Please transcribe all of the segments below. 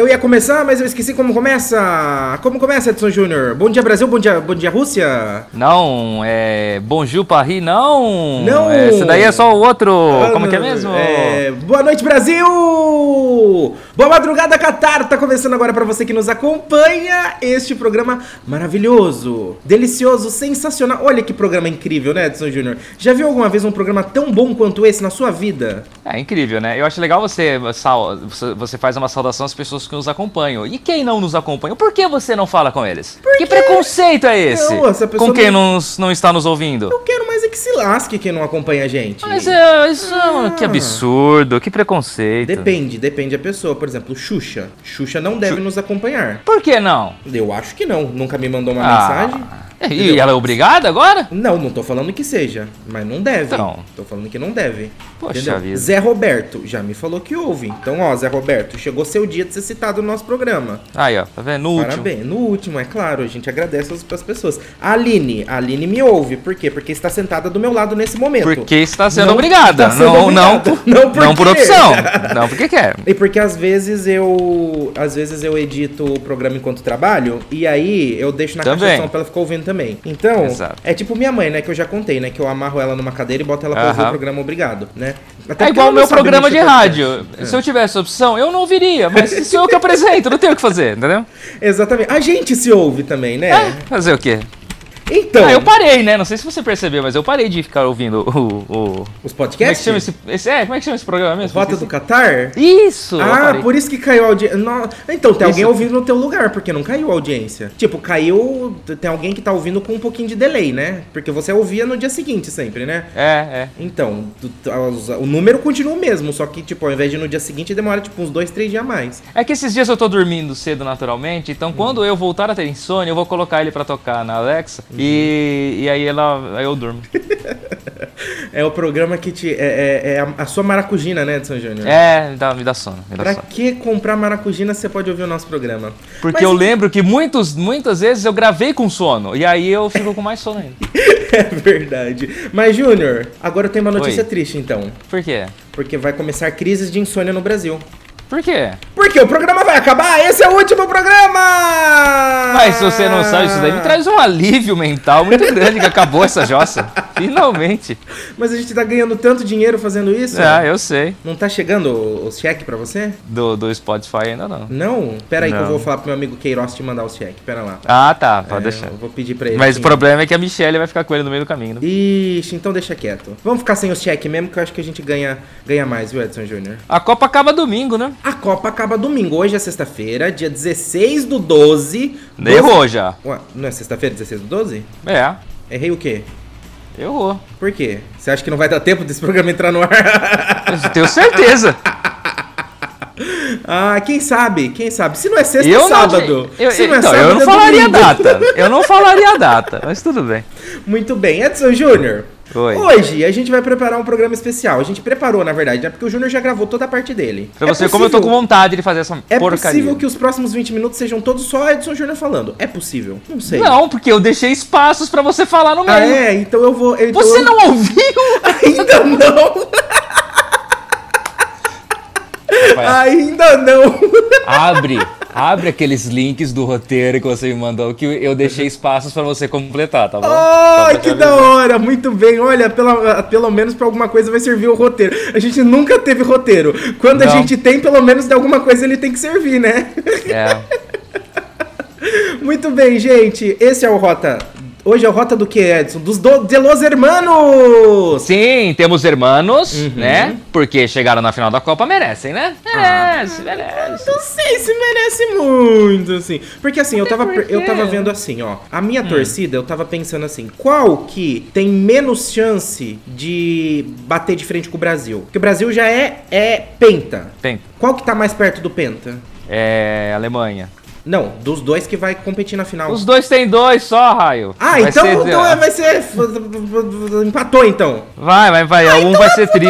Eu ia começar, mas eu esqueci como começa. Como começa, Edson Júnior? Bom dia, Brasil. Bom dia, bom dia, Rússia. Não, é. Bonjour Paris, não. Não. É, Esse daí é só o outro. Ah, Como que é não, mesmo? é, Boa noite, Brasil! Boa madrugada, Qatar! Tá começando agora pra você que nos acompanha este programa maravilhoso, delicioso, sensacional. Olha que programa incrível, né, Edson Júnior? Já viu alguma vez um programa tão bom quanto esse na sua vida? É incrível, né? Eu acho legal você- você faz uma saudação às pessoas que nos acompanham. E quem não nos acompanha? Por que você não fala com eles? Que preconceito é esse? Não, com quem não- não... não está nos ouvindo? Eu quero que se lasque quem não acompanha a gente. Mas é, isso que absurdo, que preconceito. Depende, depende da pessoa. Por exemplo, Xuxa. Xuxa não deve nos acompanhar. Por que não? Eu acho que não. Nunca me mandou uma Ah, mensagem. E ela é obrigada agora? Não, não tô falando que seja, mas não deve. Então. Tô falando que não deve. Poxa vida. Zé Roberto já me falou que ouve. Então, ó, Zé Roberto, chegou seu dia de ser citado no nosso programa. Aí, ó, tá vendo? No último. Parabéns. No último, é claro, a gente agradece as pessoas. A Aline, a Aline me ouve. Por quê? Porque está sentada do meu lado nesse momento. Porque está sendo Não obrigada. está sendo não, obrigada. não, Não não, por por quê? opção. Não porque quer. E porque às vezes eu. Às vezes eu edito o programa enquanto trabalho. E aí eu deixo na Também. caixa de som pra ela ficar ouvindo também. Então, Exato. é tipo minha mãe, né? Que eu já contei, né? Que eu amarro ela numa cadeira e boto ela pra ouvir o programa obrigado, né? Até É igual o não meu programa de rádio. podcast. Se eu tivesse opção, eu não ouviria. Mas se eu que apresento, não tenho o que fazer, entendeu? Exatamente. A gente se ouve também, né? É, fazer o quê? Então, Ah, eu parei, né? Não sei se você percebeu, mas eu parei de ficar ouvindo o. o... os Como é que podcasts? chama esse, esse- É, como é que chama esse programa mesmo? Rota do. Catar? Isso! Ah, por isso que caiu a audiência. Então, tem alguém Isso. ouvindo no teu lugar, porque não caiu a audiência. Tipo, caiu. Tem alguém que tá ouvindo com um pouquinho de delay, né? Porque você ouvia no dia seguinte sempre, né? É, é. Então, o número continua o mesmo, só que, tipo, ao invés de no dia seguinte, demora, tipo, uns dois, três dias a mais. É que esses dias eu tô dormindo cedo naturalmente, então quando eu voltar a ter insônia, eu vou colocar ele pra tocar na Alexa e, e aí ela aí eu durmo. É o programa que te. É, é- é a, sua maracujina, né, Edson Júnior? É, me dá, me dá sono, me dá Pra sono. que comprar maracujina você pode ouvir o nosso programa? Porque Mas- eu lembro que muitos, muitas vezes eu gravei com sono. E aí eu fico com mais sono ainda. É verdade. Mas, Júnior, agora eu tenho uma notícia Oi. triste, então. Por quê? Porque vai começar crises de insônia no Brasil. Por quê? Porque o programa vai acabar! Esse é o último programa! Mas se você não sabe, isso daí me traz um alívio mental muito grande que acabou essa jossa. Finalmente. Mas a gente tá ganhando tanto dinheiro fazendo isso? Ah, eu sei. Não tá chegando os cheques pra você? Do, do Spotify ainda não. Não? Pera aí que eu Não. vou falar pro meu amigo Queiroz te mandar os cheques. Pera lá. Ah, tá. Pode É, deixar. Eu vou pedir pra ele. Mas o aqui. problema é que a Michelle vai ficar com ele no meio do caminho. Né? Ixi, então deixa quieto. Vamos ficar sem os cheques mesmo, que eu acho que a gente ganha, ganha mais, viu, Edson Júnior? A Copa acaba domingo, né? A Copa acaba domingo. Hoje é sexta-feira, dia 16 do 12. Errou já. Ué, não é sexta-feira, 16 do 12? É, Errei o quê? errou. Por quê? Você acha que não vai dar tempo desse programa entrar no ar? Eu tenho certeza. ah, quem sabe? Quem sabe? Se não é sexta, é eu sábado. não, eu, Se não é então, sábado, eu não é falaria a data. Eu não falaria a data, mas tudo bem. Muito bem. Edson Júnior. Oi. Hoje a gente vai preparar um programa especial. A gente preparou, na verdade, né? Porque o Júnior já gravou toda a parte dele. Pra É você, como eu tô com possível- vontade de fazer essa É porcaria. possível que os próximos 20 minutos sejam todos só Edson Júnior falando. É possível. Não sei. Não, porque eu deixei espaços pra você falar no meio. Ah, é? Então eu vou. então Você eu- não ouviu? Ainda não! Ainda não! Abre, abre aqueles links do roteiro que você me mandou que eu deixei espaços pra você completar, tá bom? Ai, pra que da hora! Muito bem, olha, pela, pelo menos pra alguma coisa vai servir o roteiro. A gente nunca teve roteiro. Quando a Não. gente tem, pelo menos de alguma coisa ele tem que servir, né? É. Muito bem, gente. Esse é o Rota Hoje é a rota do que, Edson? Dos do, de los hermanos! Sim, temos hermanos, né? Porque chegaram na final da Copa, merecem, né? Merece, merece. Não sei se merece muito, assim. Porque assim, eu tava, por eu tava vendo assim, ó. A minha torcida, eu tava pensando assim, qual que tem menos chance de bater de frente com o Brasil? Porque o Brasil já é, é penta. Tem. Qual que tá mais perto do penta? É. Alemanha. Não, dos dois que vai competir na final. Os dois tem dois só, Raio. Ah, Vai então, ser- então é- vai ser. Empatou então. Vai, vai, vai. Ah, um então vai é- ser tri.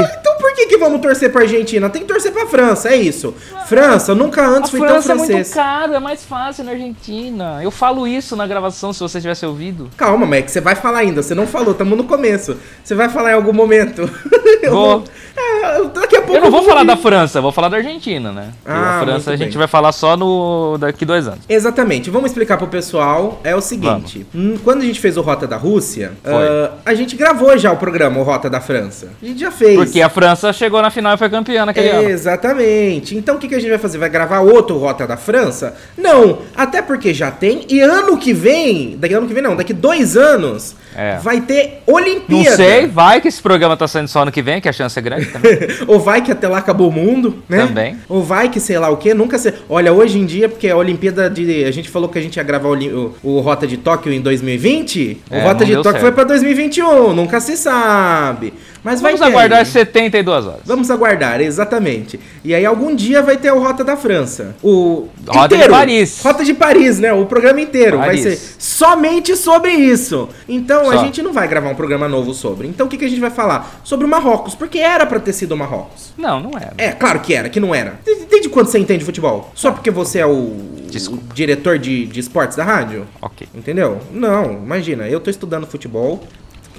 Que, que vamos torcer pra Argentina? Tem que torcer pra França, é isso. França, nunca A antes fui tão França é muito francês. caro, é mais fácil na Argentina. Eu falo isso na gravação, se você tivesse ouvido. Calma, mas é você vai falar ainda. Você não falou, tamo no começo. Você vai falar em algum momento. Eu Vou. não- É, daqui a pouco. Eu não vou falar ouvir. da França, vou falar da Argentina, né? Ah, a França a gente vai falar só no daqui dois anos. Exatamente. Vamos explicar pro pessoal. É o seguinte: hum, quando a gente fez o Rota da Rússia, ah, a gente gravou já o programa o Rota da França. A gente já fez. Porque a França chegou na final e foi campeã naquele ano. Exatamente. Então o que, que a gente vai fazer? Vai gravar outro Rota da França? Não, até porque já tem. E ano que vem, daqui ano que vem não, daqui dois anos, É. vai ter Não Olimpíada. sei, vai que esse programa tá saindo só ano que vem, que a chance é grande também. Ou vai que até lá acabou o mundo, né? Também. Ou vai que sei lá o que, nunca sei. Olha, hoje em dia, porque a Olimpíada de. A gente falou que a gente ia gravar o, o- o Rota de Tóquio em 2020. É, o Rota não de Tóquio certo. foi pra 2021, nunca se sabe. Mas vai Vamos ter aguardar aí. 72 horas. Vamos aguardar, exatamente. E aí algum dia vai ter o Rota da França. O Rota de Paris. Rota de Paris, né? O programa inteiro Paris. vai ser somente sobre isso. Então a Só. gente não vai gravar um programa novo sobre. Então o que, que a gente vai falar? Sobre o Marrocos, porque era pra ter sido o Marrocos. Não, não era. É, claro que era, que não era. Desde quando você entende futebol? Só porque você é o, o diretor de, de esportes da rádio? Ok. Entendeu? Não, imagina, eu tô estudando futebol.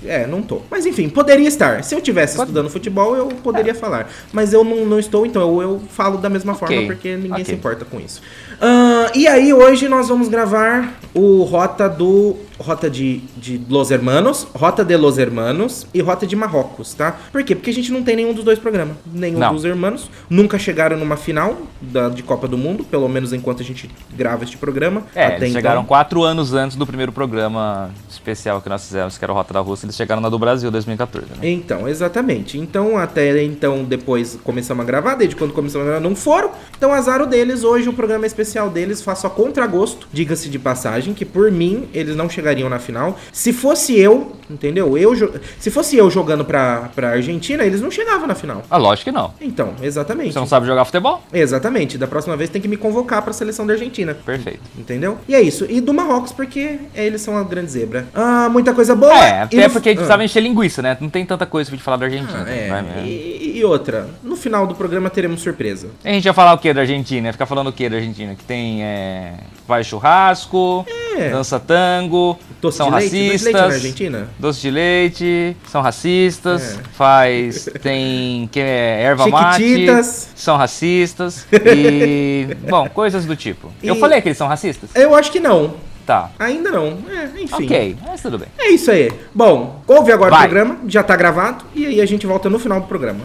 É, não tô. Mas enfim, poderia estar. Se eu tivesse Pode- estudando futebol, eu poderia falar. Mas eu não, não estou, então eu, eu falo da mesma Ok, forma, porque ninguém ok. se importa com isso. Ah, e aí, hoje nós vamos gravar o Rota do. Rota de, de Los Hermanos, Rota de Los Hermanos e Rota de Marrocos, tá? Por quê? Porque a gente não tem nenhum dos dois programas. Nenhum Não. dos hermanos. Nunca chegaram numa final da, de Copa do Mundo, pelo menos enquanto a gente grava este programa. É, Até eles então. chegaram quatro anos antes do primeiro programa especial que nós fizemos, que era o Rota da Rússia, eles chegaram na do Brasil 2014, né? Então, exatamente. Então, até então, depois começamos a gravar, desde quando começamos a gravar, não foram. Então, azar o deles. Hoje, o programa especial deles, faço a contragosto, diga-se de passagem, que por mim, eles não chegariam na final. Se fosse eu, entendeu? Eu, se fosse eu jogando pra, pra Argentina, eles não chegavam na final. Ah, lógico que não. Então, exatamente. Você não sabe jogar futebol? Exatamente. Da próxima vez tem que me convocar pra seleção da Argentina. Perfeito. Entendeu? E é isso. E do Marrocos, porque eles são a grande zebra. Ah, muita coisa boa. É, até no- porque a gente Ah. precisava encher linguiça, né? Não tem tanta coisa pra gente falar da Argentina. Ah, é. vai mesmo. E, e outra, no final do programa teremos surpresa. A gente ia falar o que da Argentina? Ia ficar falando o que da Argentina? Que tem é, vai churrasco, É. dança tango, Doce são de leite? Doce de racistas. leite na Argentina? Doce de leite, são racistas, É. faz. tem que é, erva mate, são racistas e. bom, coisas do tipo. Eu E- falei que eles são racistas? Eu acho que não. Tá. Ainda não. É, enfim. Ok, mas tudo bem. É isso aí. Bom, ouve agora Vai. o programa, já tá gravado, e aí a gente volta no final do programa.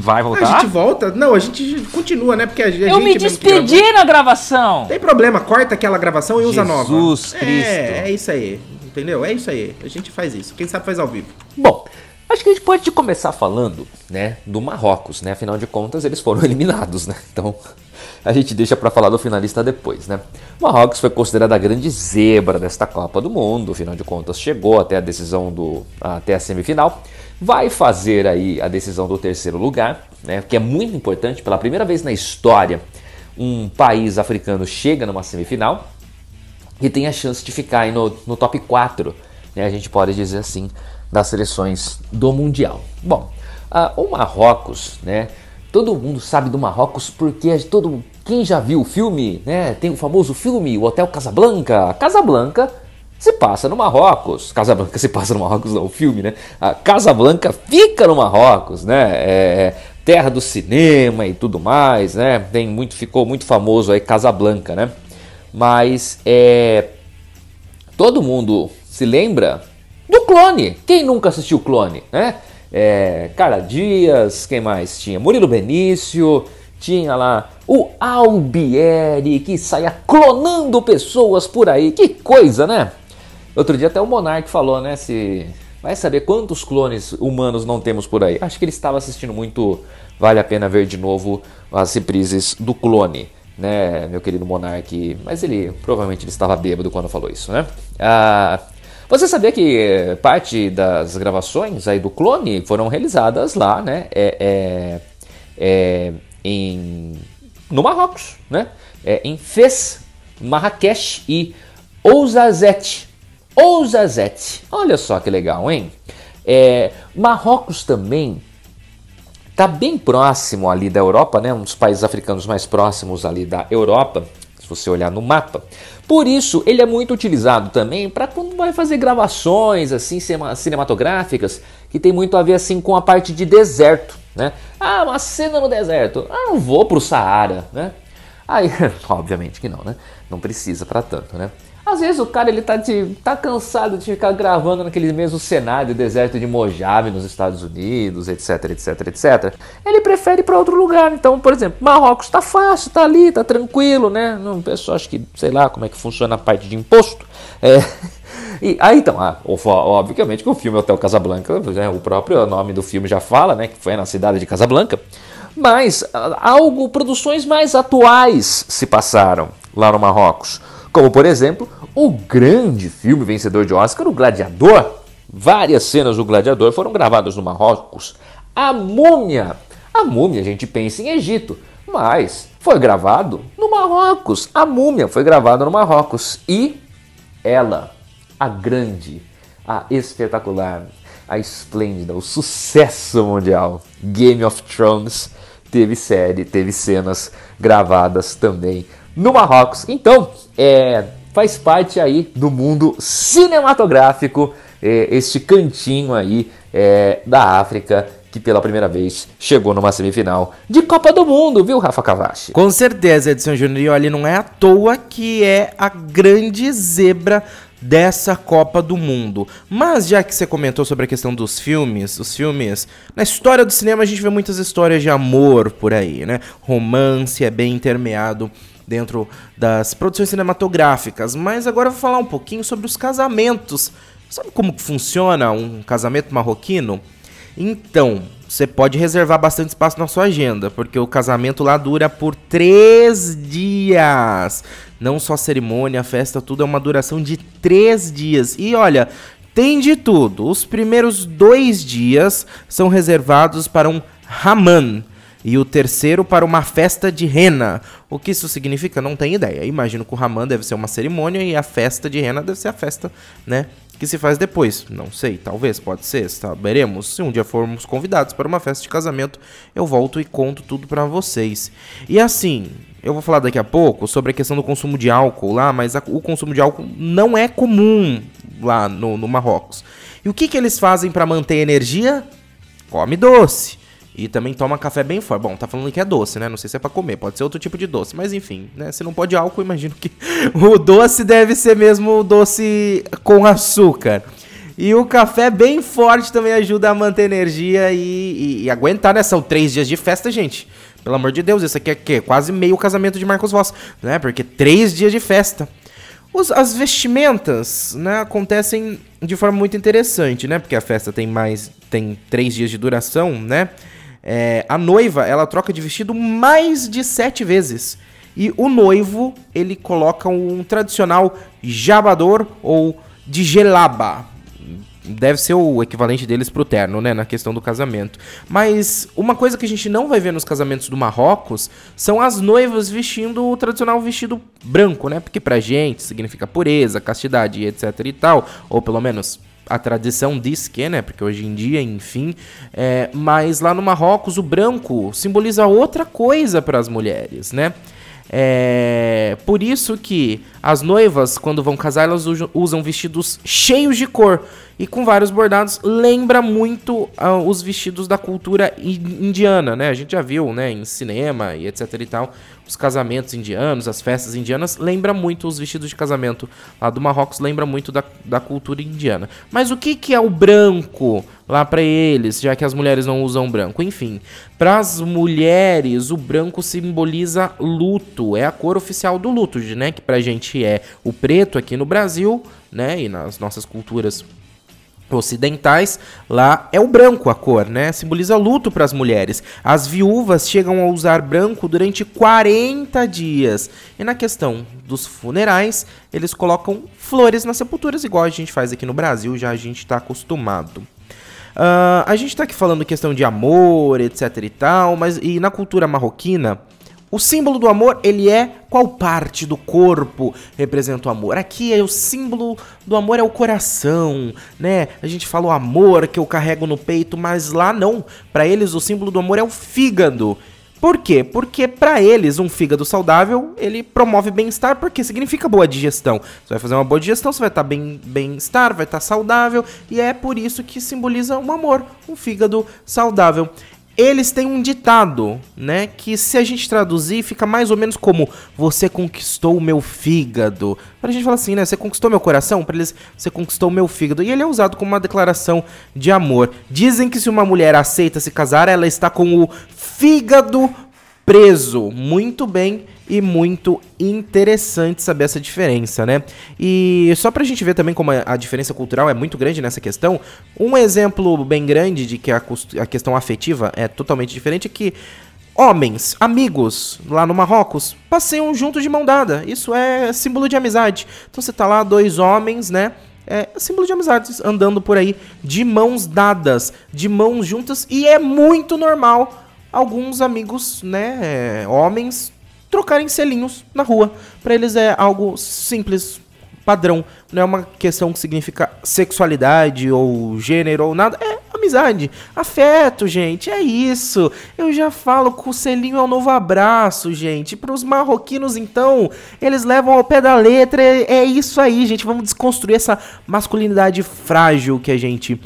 Vai A voltar? gente volta? Não, a gente continua, né? Porque a, a Eu gente me gravou. despedi na gravação! Tem problema, corta aquela gravação e usa nova. Jesus Cristo. É, é isso aí. Entendeu? É isso aí. A gente faz isso. Quem sabe faz ao vivo. Bom, acho que a gente pode começar falando, né, do Marrocos, né? Afinal de contas, eles foram eliminados, né? Então, a gente deixa pra falar do finalista depois, né? Marrocos foi considerada a grande zebra desta Copa do Mundo, afinal de contas, chegou até a decisão do até a semifinal. Vai fazer aí a decisão do terceiro lugar, né? Que é muito importante, pela primeira vez na história, um país africano chega numa semifinal e tem a chance de ficar aí no, no top 4, né, a gente pode dizer assim, das seleções do Mundial. Bom, ah, o Marrocos, né, todo mundo sabe do Marrocos porque todo quem já viu o filme, né, tem o famoso filme, o Hotel Casablanca. Casablanca se passa no Marrocos. Casablanca se passa no Marrocos, não, o filme, né? A Casablanca fica no Marrocos, né? É, terra do cinema e tudo mais, né? Tem muito, ficou muito famoso aí Casablanca, né? Mas é, todo mundo se lembra do Clone. Quem nunca assistiu Clone, né? É, Cara Dias, quem mais tinha? Murilo Benício, tinha lá o Albieri que saía clonando pessoas por aí. Que coisa, né? Outro dia até o Monark falou, né? Se vai saber quantos clones humanos não temos por aí. Acho que ele estava assistindo muito. Vale a pena ver de novo as reprises do clone, né, meu querido Monark? Mas ele provavelmente ele estava bêbado quando falou isso, né? Ah, você sabia que parte das gravações aí do clone foram realizadas lá, né? É, é, é, em, no Marrocos, né? É, em Fez, Marrakech e Ouzazete. Ouzazete. Olha só que legal, hein? É, Marrocos também está bem próximo ali da Europa, né? Um dos países africanos mais próximos ali da Europa, se você olhar no mapa. Por isso, ele é muito utilizado também para quando vai fazer gravações assim cinematográficas que tem muito a ver assim com a parte de deserto, né? Ah, uma cena no deserto. Ah, não vou para o Saara, né? Aí, obviamente que não, né? Não precisa para tanto, né? Às vezes o cara ele tá, de, tá cansado de ficar gravando naquele mesmo cenário deserto de Mojave nos Estados Unidos, etc, etc, etc. Ele prefere ir para outro lugar. Então, por exemplo, Marrocos tá fácil, tá ali, tá tranquilo, né? O pessoal acho que, sei lá como é que funciona a parte de imposto. É. E aí então, ah, obviamente que o filme Hotel Casablanca, né, o próprio nome do filme já fala, né, que foi na cidade de Casablanca. Mas ah, algo, produções mais atuais se passaram lá no Marrocos. Como, por exemplo, o grande filme vencedor de Oscar, O Gladiador. Várias cenas do Gladiador foram gravadas no Marrocos. A Múmia. A Múmia, a gente pensa em Egito, mas foi gravado no Marrocos. A Múmia foi gravada no Marrocos. E ela, a grande, a espetacular, a esplêndida, o sucesso mundial, Game of Thrones, teve série, teve cenas gravadas também no Marrocos. Então, é, faz parte aí do mundo cinematográfico é, este cantinho aí é, da África que pela primeira vez chegou numa semifinal de Copa do Mundo, viu, Rafa Cavachi? Com certeza, Edson Júnior. E olha, não é à toa que é a grande zebra dessa Copa do Mundo. Mas já que você comentou sobre a questão dos filmes, os filmes, na história do cinema a gente vê muitas histórias de amor por aí, né? Romance é bem intermeado dentro das produções cinematográficas. Mas agora eu vou falar um pouquinho sobre os casamentos. Sabe como funciona um casamento marroquino? Então, você pode reservar bastante espaço na sua agenda, porque o casamento lá dura por três dias. Não só cerimônia, festa, tudo é uma duração de três dias. E olha, tem de tudo. Os primeiros dois dias são reservados para um Haman e o terceiro para uma festa de rena. O que isso significa? Não tenho ideia. Imagino que o Raman deve ser uma cerimônia e a festa de rena deve ser a festa, né? Que se faz depois. Não sei, talvez, pode ser, saberemos. Se um dia formos convidados para uma festa de casamento, eu volto e conto tudo para vocês. E assim, eu vou falar daqui a pouco sobre a questão do consumo de álcool lá, mas a, o consumo de álcool não é comum lá no, no Marrocos. E o que, que eles fazem para manter energia? Come doce. E também toma café bem forte. Bom, tá falando que é doce, né? Não sei se é pra comer, pode ser outro tipo de doce. Mas enfim, né? Se não pode álcool, imagino que o doce deve ser mesmo doce com açúcar. E o café bem forte também ajuda a manter energia e, e, e aguentar, né? São três dias de festa, gente. Pelo amor de Deus, isso aqui é que quase meio casamento de Marcos Voss, né? Porque três dias de festa. Os, as vestimentas, né, acontecem de forma muito interessante, né? Porque a festa tem mais, tem três dias de duração, né? É, a noiva, ela troca de vestido mais de sete vezes. E o noivo, ele coloca um tradicional jabador ou de gelaba. Deve ser o equivalente deles pro terno, né? Na questão do casamento. Mas uma coisa que a gente não vai ver nos casamentos do Marrocos são as noivas vestindo o tradicional vestido branco, né? Porque pra gente significa pureza, castidade, etc e tal. Ou pelo menos a tradição diz que, né? Porque hoje em dia, enfim. É, mas lá no Marrocos, o branco simboliza outra coisa para as mulheres, né? É, por isso que as noivas, quando vão casar, elas usam vestidos cheios de cor. e com vários bordados. Lembra muito ah, os vestidos da cultura in- indiana, né? A gente já viu, né, em cinema e etc e tal, os casamentos indianos, as festas indianas, lembra muito os vestidos de casamento lá do Marrocos, lembra muito da, da cultura indiana. Mas o que que é o branco lá pra eles, já que as mulheres não usam branco? Enfim, para as mulheres o branco simboliza luto, é a cor oficial do luto, né? Que pra gente é o preto aqui no Brasil, né? E nas nossas culturas ocidentais, lá é o branco a cor, né? Simboliza luto para as mulheres. As viúvas chegam a usar branco durante 40 dias. E na questão dos funerais, eles colocam flores nas sepulturas, igual a gente faz aqui no Brasil, já a gente está acostumado. Ah, a gente tá aqui falando questão de amor, etc e tal, mas e na cultura marroquina, o símbolo do amor, ele é qual parte do corpo representa o amor? Aqui é o símbolo do amor é o coração, né? A gente fala o amor que eu carrego no peito, mas lá não. Para eles o símbolo do amor é o fígado. Por quê? Porque para eles um fígado saudável, ele promove bem-estar, porque significa boa digestão. Você vai fazer uma boa digestão, você vai estar bem bem-estar, vai estar saudável, e é por isso que simboliza um amor, um fígado saudável. Eles têm um ditado, né, que se a gente traduzir fica mais ou menos como você conquistou o meu fígado. Pra gente falar assim, né, você conquistou meu coração, para eles você conquistou o meu fígado. E ele é usado como uma declaração de amor. Dizem que se uma mulher aceita se casar, ela está com o fígado preso. Muito bem e muito interessante saber essa diferença, né? E só pra gente ver também como a, diferença cultural é muito grande nessa questão, um exemplo bem grande de que a, a questão afetiva é totalmente diferente é que homens, amigos lá no Marrocos, passeiam juntos de mão dada. Isso é símbolo de amizade. Então você tá lá, dois homens, né? É símbolo de amizade, andando por aí de mãos dadas, de mãos juntas, e é muito normal alguns amigos, né, é, homens, trocarem selinhos na rua. Pra eles é algo simples, padrão. Não é uma questão que significa sexualidade ou gênero ou nada. É amizade, afeto, gente. É isso. Eu já falo que o selinho é o novo abraço, gente. Para os marroquinos, então, eles levam ao pé da letra. É isso aí, gente. Vamos desconstruir essa masculinidade frágil que a gente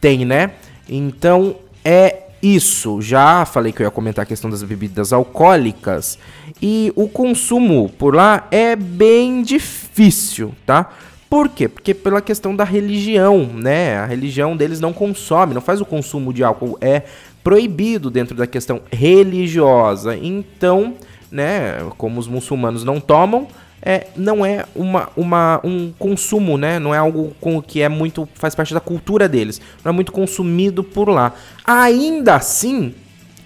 tem, né? Então, é isso, já falei que eu ia comentar a questão das bebidas alcoólicas e o consumo por lá é bem difícil, tá? Por quê? Porque pela questão da religião, né? A religião deles não consome, não faz o consumo de álcool, é proibido dentro da questão religiosa. Então, né, como os muçulmanos não tomam, é, não é uma, uma, um consumo, né? Não é algo com que é muito. faz parte da cultura deles. Não é muito consumido por lá. Ainda assim,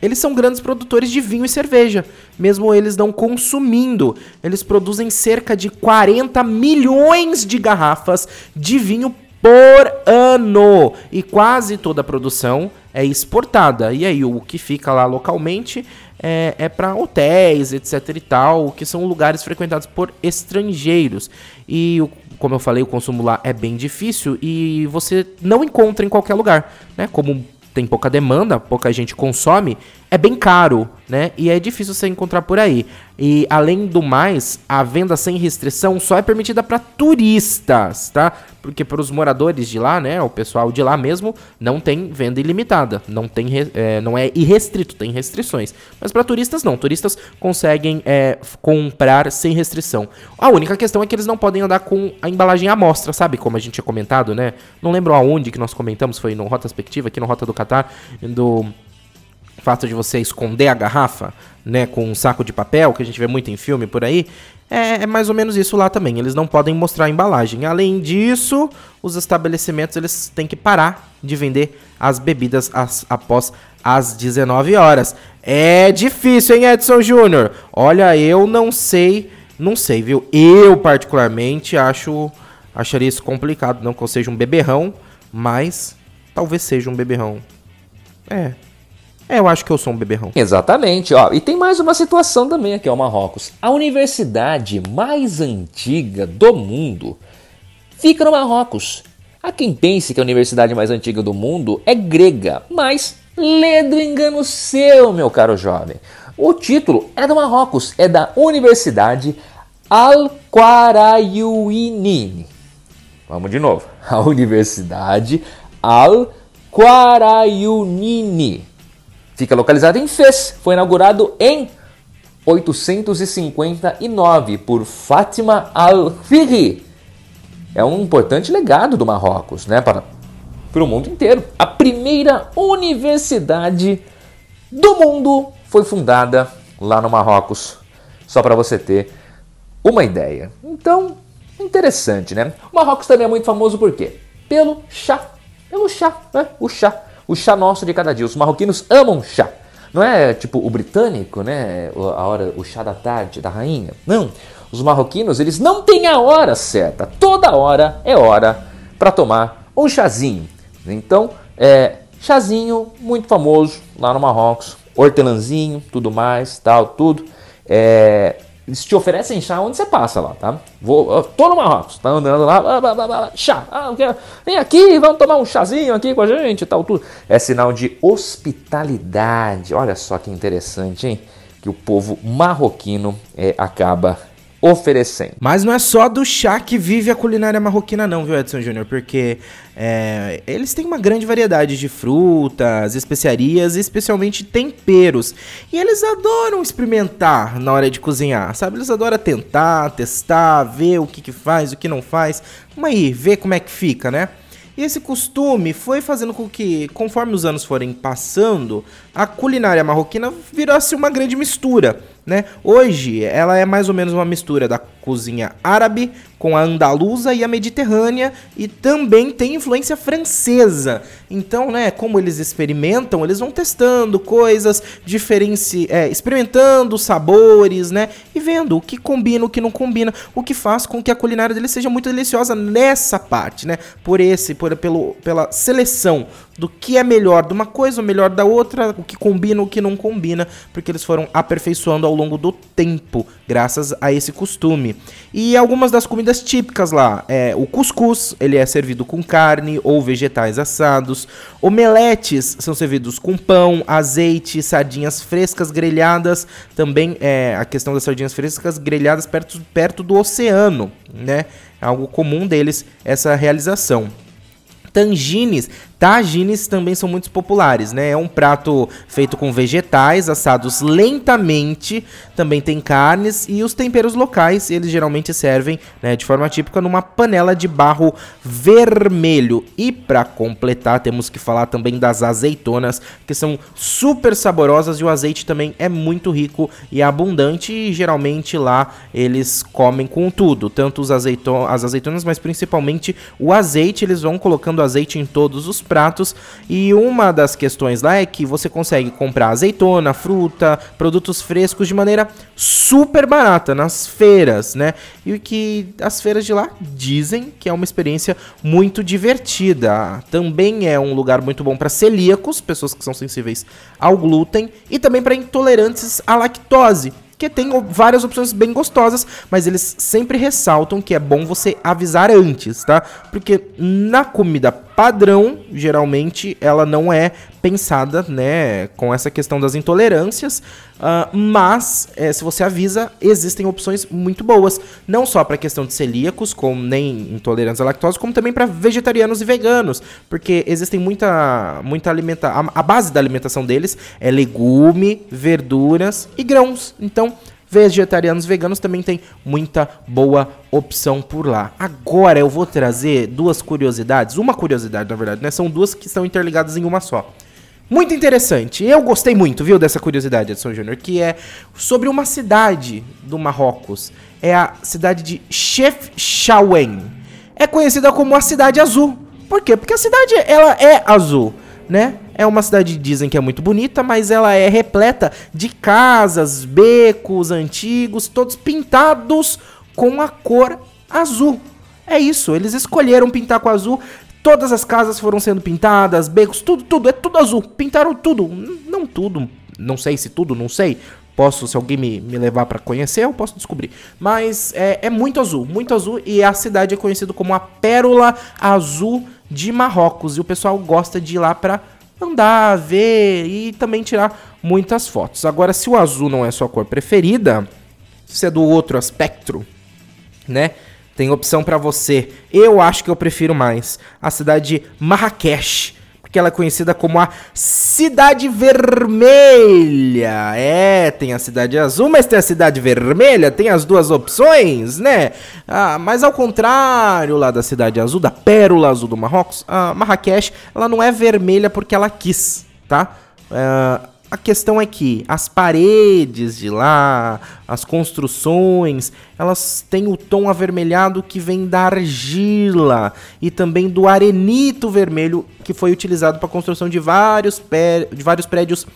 eles são grandes produtores de vinho e cerveja. Mesmo eles não consumindo. Eles produzem cerca de 40 milhões de garrafas de vinho por ano. E quase toda a produção é exportada. E aí, o que fica lá localmente é, é para hotéis, etc e tal, que são lugares frequentados por estrangeiros. E, o- como eu falei, o consumo lá é bem difícil e você não encontra em qualquer lugar, né? Como tem pouca demanda, pouca gente consome, é bem caro, né? E é difícil você encontrar por aí. E além do mais, a venda sem restrição só é permitida para turistas, tá? Porque para os moradores de lá, né, o pessoal de lá mesmo, não tem venda ilimitada, não tem, é, não é irrestrito, tem restrições. Mas para turistas não, turistas conseguem é, comprar sem restrição. A única questão é que eles não podem andar com a embalagem à mostra, sabe? Como a gente tinha comentado, né? Não lembro aonde que nós comentamos, foi no Rota Perspectiva, aqui no Rota do Catar, do fato de você esconder a garrafa, né, com um saco de papel, que a gente vê muito em filme por aí, é, é mais ou menos isso lá também. Eles não podem mostrar a embalagem. Além disso, os estabelecimentos eles têm que parar de vender as bebidas as- após as 19 horas. É difícil, hein, Edson Júnior? Olha, eu não sei, não sei, viu? Eu particularmente acho acharia isso complicado, não que eu seja um beberrão, mas talvez seja um beberrão. É, é, eu acho que eu sou um beberrão. Exatamente, ó. E tem mais uma situação também aqui, ó, Marrocos. A universidade mais antiga do mundo fica no Marrocos. Há quem pense que a universidade mais antiga do mundo é grega, mas lê do engano seu, meu caro jovem. O título é do Marrocos, é da Universidade Al-Qarayuini. Vamos de novo. A Universidade Al-Qarayunini. Fica localizada em Fez. Foi inaugurado em 859 por Fátima al-Fihri. É um importante legado do Marrocos, né, para, para o mundo inteiro. A primeira universidade do mundo foi fundada lá no Marrocos, só para você ter uma ideia. Então, interessante, né? O Marrocos também é muito famoso por quê? Pelo chá. Pelo chá, né? O chá. O chá nosso de cada dia. Os marroquinos amam chá. Não é tipo o britânico, né? A hora, o chá da tarde da rainha. Não. Os marroquinos, eles não têm a hora certa. Toda hora é hora para tomar um chazinho. Então, é chazinho muito famoso lá no Marrocos. Hortelãzinho, tudo mais, tal, tudo. É, eles te oferecem chá onde você passa lá, tá? Vou, tô no Marrocos, tá andando lá, blá, blá, blá, chá. Ah, vem aqui, vamos tomar um chazinho aqui com a gente tal, tudo. É sinal de hospitalidade. Olha só que interessante, hein? Que o povo marroquino é, acaba oferecendo. Mas não é só do chá que vive a culinária marroquina, não, viu, Edson Júnior? Porque é, eles têm uma grande variedade de frutas, especiarias especialmente temperos. E eles adoram experimentar na hora de cozinhar, sabe? Eles adoram tentar, testar, ver o que, que faz, o que não faz. Vamos aí, ver como é que fica, né? E esse costume foi fazendo com que, conforme os anos forem passando, a culinária marroquina virasse uma grande mistura. Né? Hoje ela é mais ou menos uma mistura da cozinha árabe com a andaluza e a mediterrânea e também tem influência francesa. Então, né, como eles experimentam, eles vão testando coisas, diferenci é, experimentando sabores, né, e vendo o que combina, o que não combina, o que faz com que a culinária deles seja muito deliciosa nessa parte, né? Por esse, por pelo, pela seleção do que é melhor de uma coisa, o melhor da outra, o que combina, o que não combina, porque eles foram aperfeiçoando ao longo do tempo, graças a esse costume. E algumas das comidas típicas lá, é o cuscuz, ele é servido com carne ou vegetais assados. Omeletes são servidos com pão, azeite, sardinhas frescas grelhadas, também é a questão das sardinhas frescas grelhadas perto, perto do oceano, né? É algo comum deles essa realização tangines Tagines também são muito populares, né? É um prato feito com vegetais assados lentamente, também tem carnes e os temperos locais, eles geralmente servem, né, de forma típica numa panela de barro vermelho. E para completar, temos que falar também das azeitonas, que são super saborosas e o azeite também é muito rico e abundante e geralmente lá eles comem com tudo, tanto os azeito as azeitonas, mas principalmente o azeite, eles vão colocando azeite em todos os pratos. E uma das questões lá é que você consegue comprar azeitona, fruta, produtos frescos de maneira super barata nas feiras, né? E que as feiras de lá dizem que é uma experiência muito divertida. Também é um lugar muito bom para celíacos, pessoas que são sensíveis ao glúten, e também para intolerantes à lactose que tem várias opções bem gostosas, mas eles sempre ressaltam que é bom você avisar antes, tá? Porque na comida padrão, geralmente ela não é pensada, né, com essa questão das intolerâncias, uh, mas é, se você avisa, existem opções muito boas, não só para questão de celíacos, como nem intolerância à lactose, como também para vegetarianos e veganos, porque existem muita, muita alimentação, a, a base da alimentação deles é legume, verduras e grãos, então vegetarianos veganos também tem muita boa opção por lá. Agora eu vou trazer duas curiosidades, uma curiosidade na verdade, né? São duas que estão interligadas em uma só. Muito interessante. Eu gostei muito, viu, dessa curiosidade, Edson Júnior, que é sobre uma cidade do Marrocos. É a cidade de Chefchaouen. É conhecida como a Cidade Azul. Por quê? Porque a cidade ela é azul, né? É uma cidade, dizem que é muito bonita, mas ela é repleta de casas, becos antigos, todos pintados com a cor azul. É isso, eles escolheram pintar com azul. Todas as casas foram sendo pintadas, becos, tudo, tudo, é tudo azul. Pintaram tudo, não tudo, não sei se tudo, não sei. Posso, se alguém me, me levar para conhecer, eu posso descobrir. Mas é, é muito azul, muito azul. E a cidade é conhecida como a Pérola Azul de Marrocos. E o pessoal gosta de ir lá para andar, ver e também tirar muitas fotos. Agora, se o azul não é sua cor preferida, se é do outro aspecto, né? tem opção para você. Eu acho que eu prefiro mais a cidade de Marrakech, porque ela é conhecida como a Cidade Vermelha. É, tem a Cidade Azul, mas tem a Cidade Vermelha, tem as duas opções, né? Ah, mas ao contrário lá da Cidade Azul, da Pérola Azul do Marrocos, a Marrakech, ela não é vermelha porque ela quis, tá? Ah, a questão é que as paredes de lá, as construções, elas têm o tom avermelhado que vem da argila e também do arenito vermelho que foi utilizado para a construção de vários, de vários prédios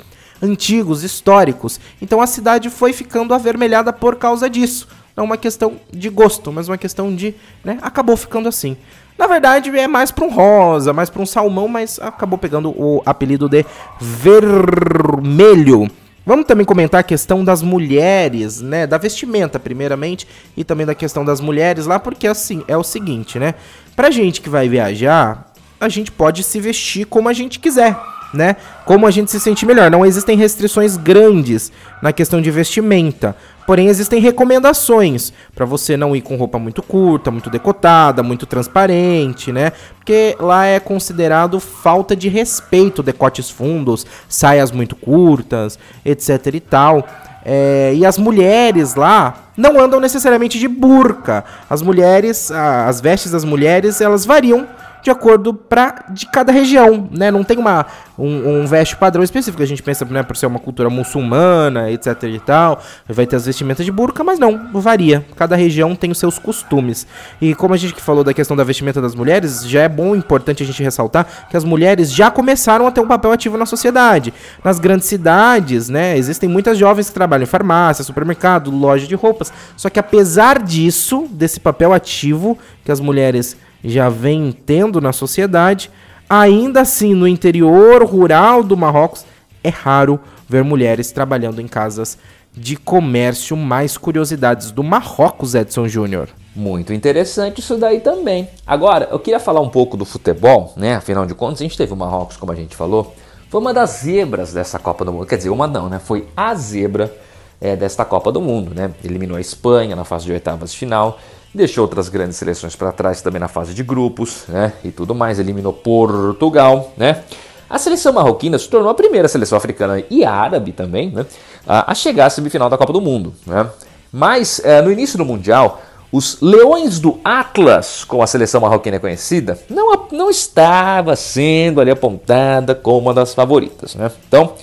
antigos, históricos. Então a cidade foi ficando avermelhada por causa disso. Não é uma questão de gosto, mas uma questão de, né, acabou ficando assim. Na verdade, é mais para um rosa, mais para um salmão, mas acabou pegando o apelido de vermelho. Vamos também comentar a questão das mulheres, né? Da vestimenta, primeiramente, e também da questão das mulheres lá, porque assim, é o seguinte, né? Pra gente que vai viajar, a gente pode se vestir como a gente quiser né? Como a gente se sente melhor. Não existem restrições grandes na questão de vestimenta. Porém, existem recomendações para você não ir com roupa muito curta, muito decotada, muito transparente, né? Porque lá é considerado falta de respeito decotes fundos, saias muito curtas, etc e tal. É, e as mulheres lá não andam necessariamente de burca. As mulheres, as vestes das mulheres, elas variam de acordo para de cada região, né? Não tem uma, um, um veste padrão específico. A gente pensa, né, por ser uma cultura muçulmana, etc e tal, vai ter as vestimentas de burca, mas não, varia. Cada região tem os seus costumes. E como a gente que falou da questão da vestimenta das mulheres, já é bom, importante a gente ressaltar que as mulheres já começaram a ter um papel ativo na sociedade. Nas grandes cidades, né, existem muitas jovens que trabalham em farmácia, supermercado, loja de roupas. Só que apesar disso, desse papel ativo que as mulheres já vem tendo na sociedade, ainda assim no interior rural do Marrocos é raro ver mulheres trabalhando em casas de comércio. Mais curiosidades do Marrocos, Edson Júnior. Muito interessante isso daí também. Agora, eu queria falar um pouco do futebol, né? Afinal de contas, a gente teve o Marrocos, como a gente falou, foi uma das zebras dessa Copa do Mundo. Quer dizer, uma não, né? Foi a zebra é, desta Copa do Mundo, né? Eliminou a Espanha na fase de oitavas de final deixou outras grandes seleções para trás também na fase de grupos, né? E tudo mais, eliminou Portugal, né? A seleção marroquina se tornou a primeira seleção africana e árabe também, né? A chegar à semifinal da Copa do Mundo, né? Mas é, no início do Mundial, os Leões do Atlas, como a seleção marroquina é conhecida, não, não estava sendo ali apontada como uma das favoritas, né? Então,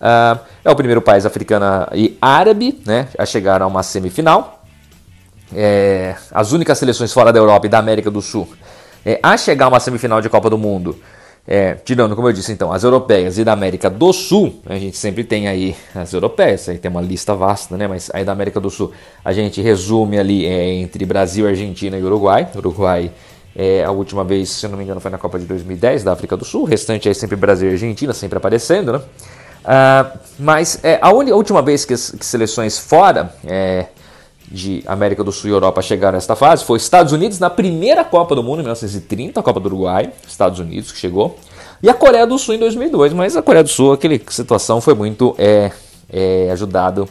uh, é o primeiro país africano e árabe, né, a chegar a uma semifinal é, as únicas seleções fora da Europa e da América do Sul é, a chegar a uma semifinal de Copa do Mundo, é, tirando, como eu disse, então, as europeias e da América do Sul, a gente sempre tem aí as europeias, aí tem uma lista vasta, né? Mas aí da América do Sul a gente resume ali é, entre Brasil, Argentina e Uruguai. Uruguai é, a última vez, se eu não me engano, foi na Copa de 2010 da África do Sul. O restante é sempre Brasil e Argentina, sempre aparecendo, né? Uh, mas é, a, a, última vez que, as, que seleções fora é, de América do Sul e Europa chegaram a esta fase foi Estados Unidos na primeira Copa do Mundo, em 1930, a Copa do Uruguai, Estados Unidos que chegou, e a Coreia do Sul em 2002, mas a Coreia do Sul, aquela situação foi muito é, é, ajudado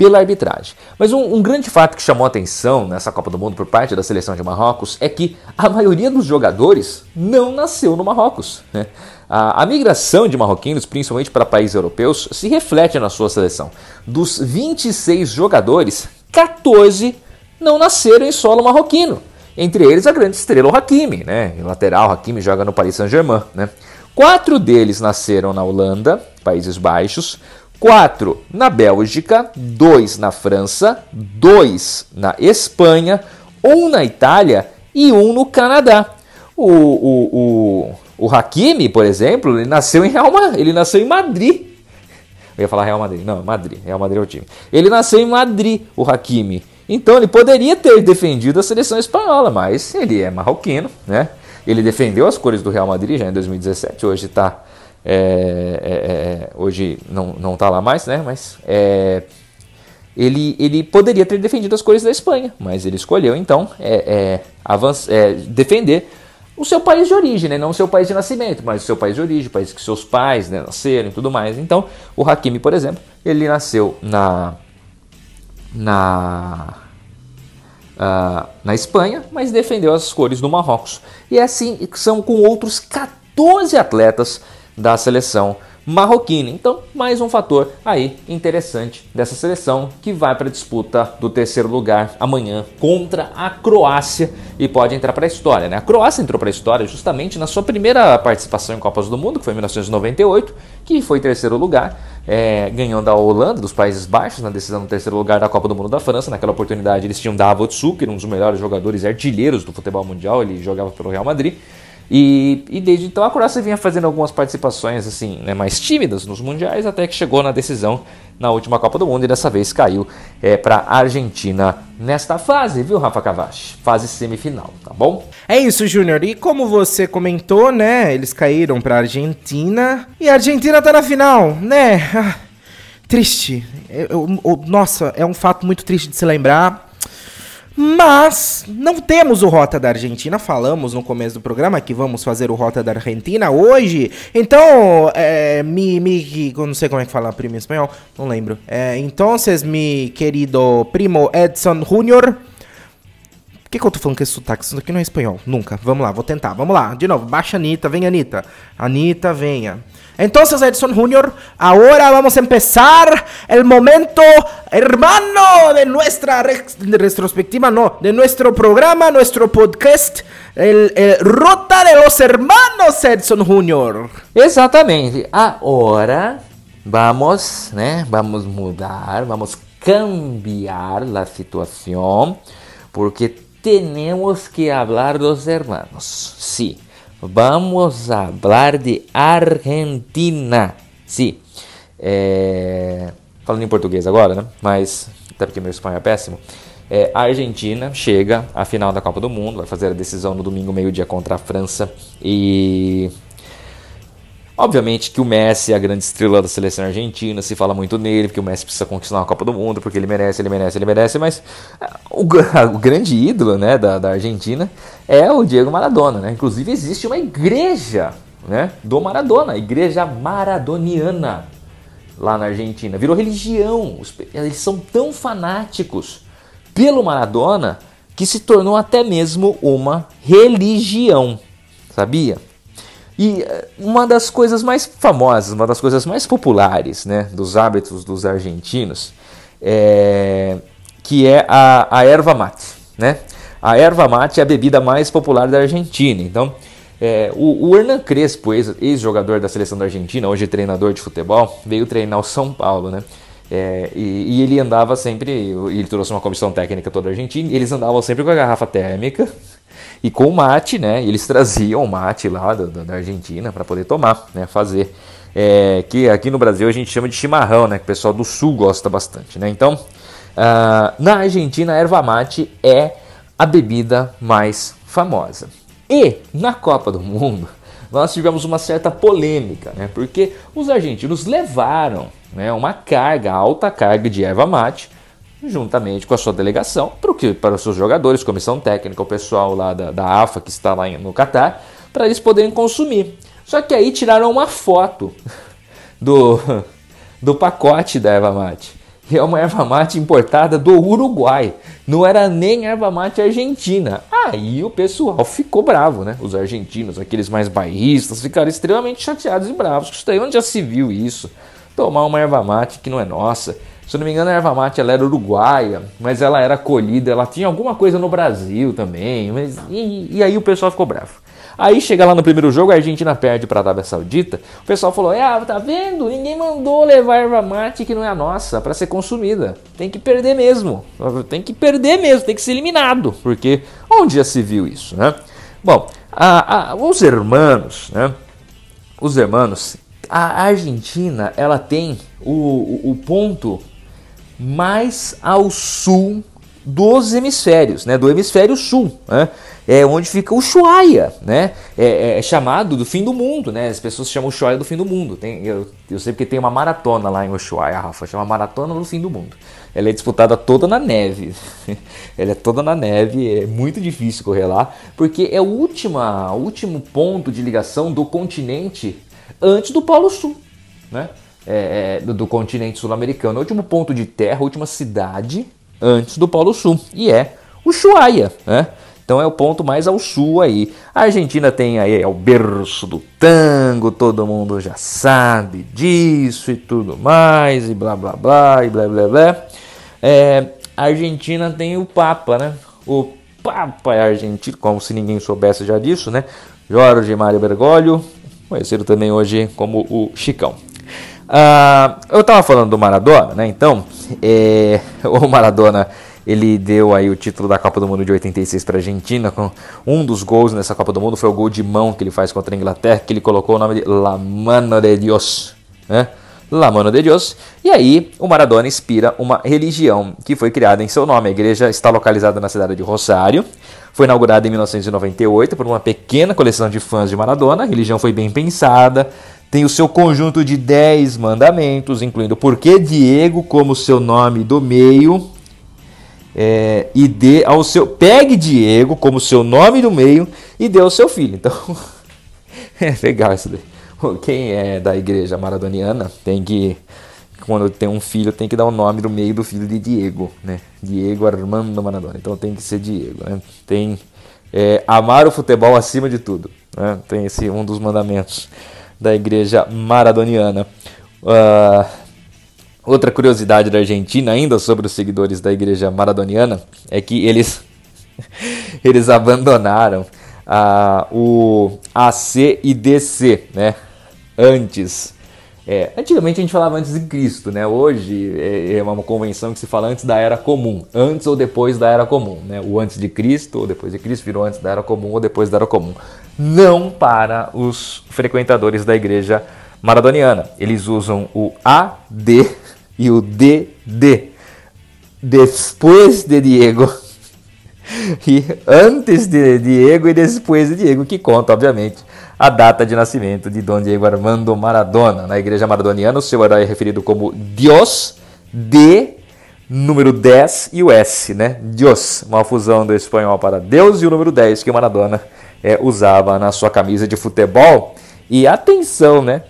pela arbitragem. Mas um, um, grande fato que chamou atenção nessa Copa do Mundo por parte da seleção de Marrocos é que a maioria dos jogadores não nasceu no Marrocos. Né? A, a, migração de marroquinos, principalmente para países europeus, se reflete na sua seleção. Dos 26 jogadores, 14 não nasceram em solo marroquino. Entre eles a grande estrela o Hakimi, né? Em lateral, Hakimi joga no Paris Saint-Germain, né? Quatro deles nasceram na Holanda, Países Baixos, quatro na Bélgica, dois na França, dois na Espanha, um na Itália e um no Canadá. O, o, o, o Hakimi, por exemplo, ele nasceu em Real Madrid, ele nasceu em Madrid, eu ia falar Real Madrid. Não, Madrid. Real Madrid é o time. Ele nasceu em Madrid, o Hakimi. Então ele poderia ter defendido a seleção espanhola, mas ele é marroquino, né? Ele defendeu as cores do Real Madrid já em 2017. Hoje está é, é, é, hoje não, não tá lá mais, né? Mas é, ele, ele poderia ter defendido as cores da Espanha, mas ele escolheu então é, é, é defender o seu país de origem, né? não o seu país de nascimento, mas o seu país de origem, o país que seus pais né, nasceram e tudo mais. Então, o Hakimi, por exemplo, ele nasceu na na uh, na Espanha, mas defendeu as cores do Marrocos. E é assim são com outros 14 atletas da seleção marroquina. Então, mais um fator aí interessante dessa seleção que vai para a disputa do terceiro lugar amanhã contra a Croácia e pode entrar para a história. Né? A Croácia entrou para a história justamente na sua primeira participação em Copas do Mundo, que foi em 1998, que foi terceiro lugar, é, ganhando da Holanda, dos Países Baixos, na decisão do terceiro lugar da Copa do Mundo da França. Naquela oportunidade eles tinham Davot Suker, um dos melhores jogadores artilheiros do futebol mundial, ele jogava pelo Real Madrid. E, e, desde então a Croácia vinha fazendo algumas participações assim, né, mais tímidas nos mundiais, até que chegou na decisão na última Copa do Mundo e dessa vez caiu é, para a Argentina nesta fase, viu, Rafa Cavachi? Fase semifinal, tá bom? É isso, Júnior. E como você comentou, né, eles caíram para a Argentina e a Argentina tá na final, né? Ah, triste. Eu, eu, nossa, é um fato muito triste de se lembrar. Mas não temos o Rota da Argentina, falamos no começo do programa que vamos fazer o Rota da Argentina hoje. Então, é, mi, mi, não sei como é que fala primo em espanhol, não lembro. É, então, mi querido primo Edson Junior. Que, que eu tô falando com esse sotaque? Isso aqui não é espanhol, nunca. Vamos lá, vou tentar, vamos lá. De novo, baixa Anitta, vem Anitta. Anitta, venha. Entonces, Edson Junior, ahora vamos a empezar el momento, hermano, de nuestra retrospectiva, no, de nuestro programa, nuestro podcast, el, Rota de los Hermanos, Edson Junior. Exatamente. Ahora vamos, né, vamos mudar, vamos cambiar la situación, porque tenemos que hablar dos hermanos. Sí. Vamos a hablar de Argentina. Sim. É... Falando em português agora, né? Mas até porque meu espanhol é péssimo. É, a Argentina chega à final da Copa do Mundo, vai fazer a decisão no domingo meio-dia contra a França e Obviamente que o Messi é a grande estrela da seleção argentina, se fala muito nele, porque o Messi precisa conquistar uma Copa do Mundo, porque ele merece, ele merece, ele merece, mas ah, o, o grande ídolo né, da, da, Argentina é o Diego Maradona. Né? Inclusive existe uma igreja né, do Maradona, a igreja maradoniana lá na Argentina. Virou religião, eles são tão fanáticos pelo Maradona que se tornou até mesmo uma religião, sabia? E eh, uma das coisas mais famosas, uma das coisas mais populares né, dos hábitos dos argentinos, é, que é a, a erva mate. Né? A erva mate é a bebida mais popular da Argentina. Então, é, o, o Hernan Crespo, ex-jogador da seleção da Argentina, hoje treinador de futebol, veio treinar o São Paulo, né? É, e, e, ele andava sempre, ele trouxe uma comissão técnica toda argentina, e eles andavam sempre com a garrafa térmica e com mate, né? Eles traziam mate lá da, da Argentina para poder tomar, né? Fazer. É, que aqui no Brasil a gente chama de chimarrão, né? Que o pessoal do sul gosta bastante, né? Então, uh, na Argentina, a erva mate é a bebida mais famosa. E na Copa do Mundo, nós tivemos uma certa polêmica, né? Porque os argentinos levaram né, uma carga, alta carga de erva mate juntamente com a sua delegação, para, que, para os seus jogadores, comissão técnica, o pessoal lá da, da AFA que está lá no Catar, para eles poderem consumir. Só que aí tiraram uma foto do, do pacote da erva mate. E é uma erva mate importada do Uruguai. Não era nem erva mate argentina. Aí o pessoal ficou bravo, né? Os argentinos, aqueles mais bairristas, ficaram extremamente chateados e bravos. Isso daí onde já se viu isso? Tomar uma erva mate que não é nossa se não me engano, a erva mate ela era uruguaia, mas ela era colhida, ela tinha alguma coisa no Brasil também. Mas, e, e aí o pessoal ficou bravo. Aí chega lá no primeiro jogo, a Argentina perde para a Arábia Saudita. O pessoal falou: "Ah, tá vendo? Ninguém mandou levar erva mate que não é a nossa para ser consumida. Tem que perder mesmo. Tem que perder mesmo, tem que ser eliminado, porque onde já se viu isso, né? Bom, a, a, os hermanos, né? Os hermanos, a Argentina, ela tem o, o, o ponto mais ao sul dos hemisférios, né, do hemisfério sul, né, é onde fica o Ushuaia, né, é, é, chamado do fim do mundo, né, as pessoas chamam o Ushuaia do fim do mundo, tem, eu, eu sei porque tem uma maratona lá em Ushuaia, Rafa, chama Maratona do Fim do Mundo, ela é disputada toda na neve, ela é toda na neve, é muito difícil correr lá, porque é o última, o último ponto de ligação do continente antes do Polo Sul, né, é, é, do, do, continente sul-americano. O último ponto de terra, a última cidade antes do Polo Sul. E é Ushuaia, né? Então é o ponto mais ao sul aí. A Argentina tem aí é o berço do tango, todo mundo já sabe disso e tudo mais, e blá blá blá, e blá blá blá. É, a Argentina tem o Papa, né? O Papa é argentino, como se ninguém soubesse já disso, né? Jorge Mário Bergoglio, conhecido também hoje como o Chicão. Ah, eu tava falando do Maradona, né? Então, é, o Maradona ele deu aí o título da Copa do Mundo de 86 para a Argentina. Com um dos gols nessa Copa do Mundo foi o gol de mão que ele faz contra a Inglaterra, que ele colocou o nome de La Mano de Dios, né? La Mano de Dios. E aí o Maradona inspira uma religião que foi criada em seu nome. A igreja está localizada na cidade de Rosário. Foi inaugurada em 1998 por uma pequena coleção de fãs de Maradona. A religião foi bem pensada, tem o seu conjunto de 10 mandamentos, incluindo por que Diego como seu nome do meio, é, e dê ao seu. Pegue Diego como seu nome do meio e dê ao seu filho. Então, é legal isso daí. Quem é da igreja maradoniana tem que. Quando tem um filho, tem que dar o nome do meio do filho de Diego, né? Diego Armando Maradona. Então tem que ser Diego, né? Tem é, amar o futebol acima de tudo. Né? Tem esse um dos mandamentos da igreja maradoniana. Uh, Outra curiosidade da Argentina, ainda sobre os seguidores da igreja maradoniana, é que eles, eles abandonaram a, o AC e DC, né? Antes. É, antigamente a gente falava antes de Cristo, né? Hoje é, é uma convenção que se fala antes da era comum, antes ou depois da era comum, né? O antes de Cristo ou depois de Cristo virou antes da era comum ou depois da era comum. Não para os frequentadores da igreja maradoniana. Eles usam o AD e o DD. Depois de Diego. E antes de Diego e depois de Diego, que conta, obviamente, a data de nascimento de Dom Diego Armando Maradona. Na igreja maradoniana, o seu herói é referido como Dios, D, número 10 e o S, né? Dios, uma fusão do espanhol para Deus e o número 10 que o Maradona é, usava na sua camisa de futebol. E atenção, né?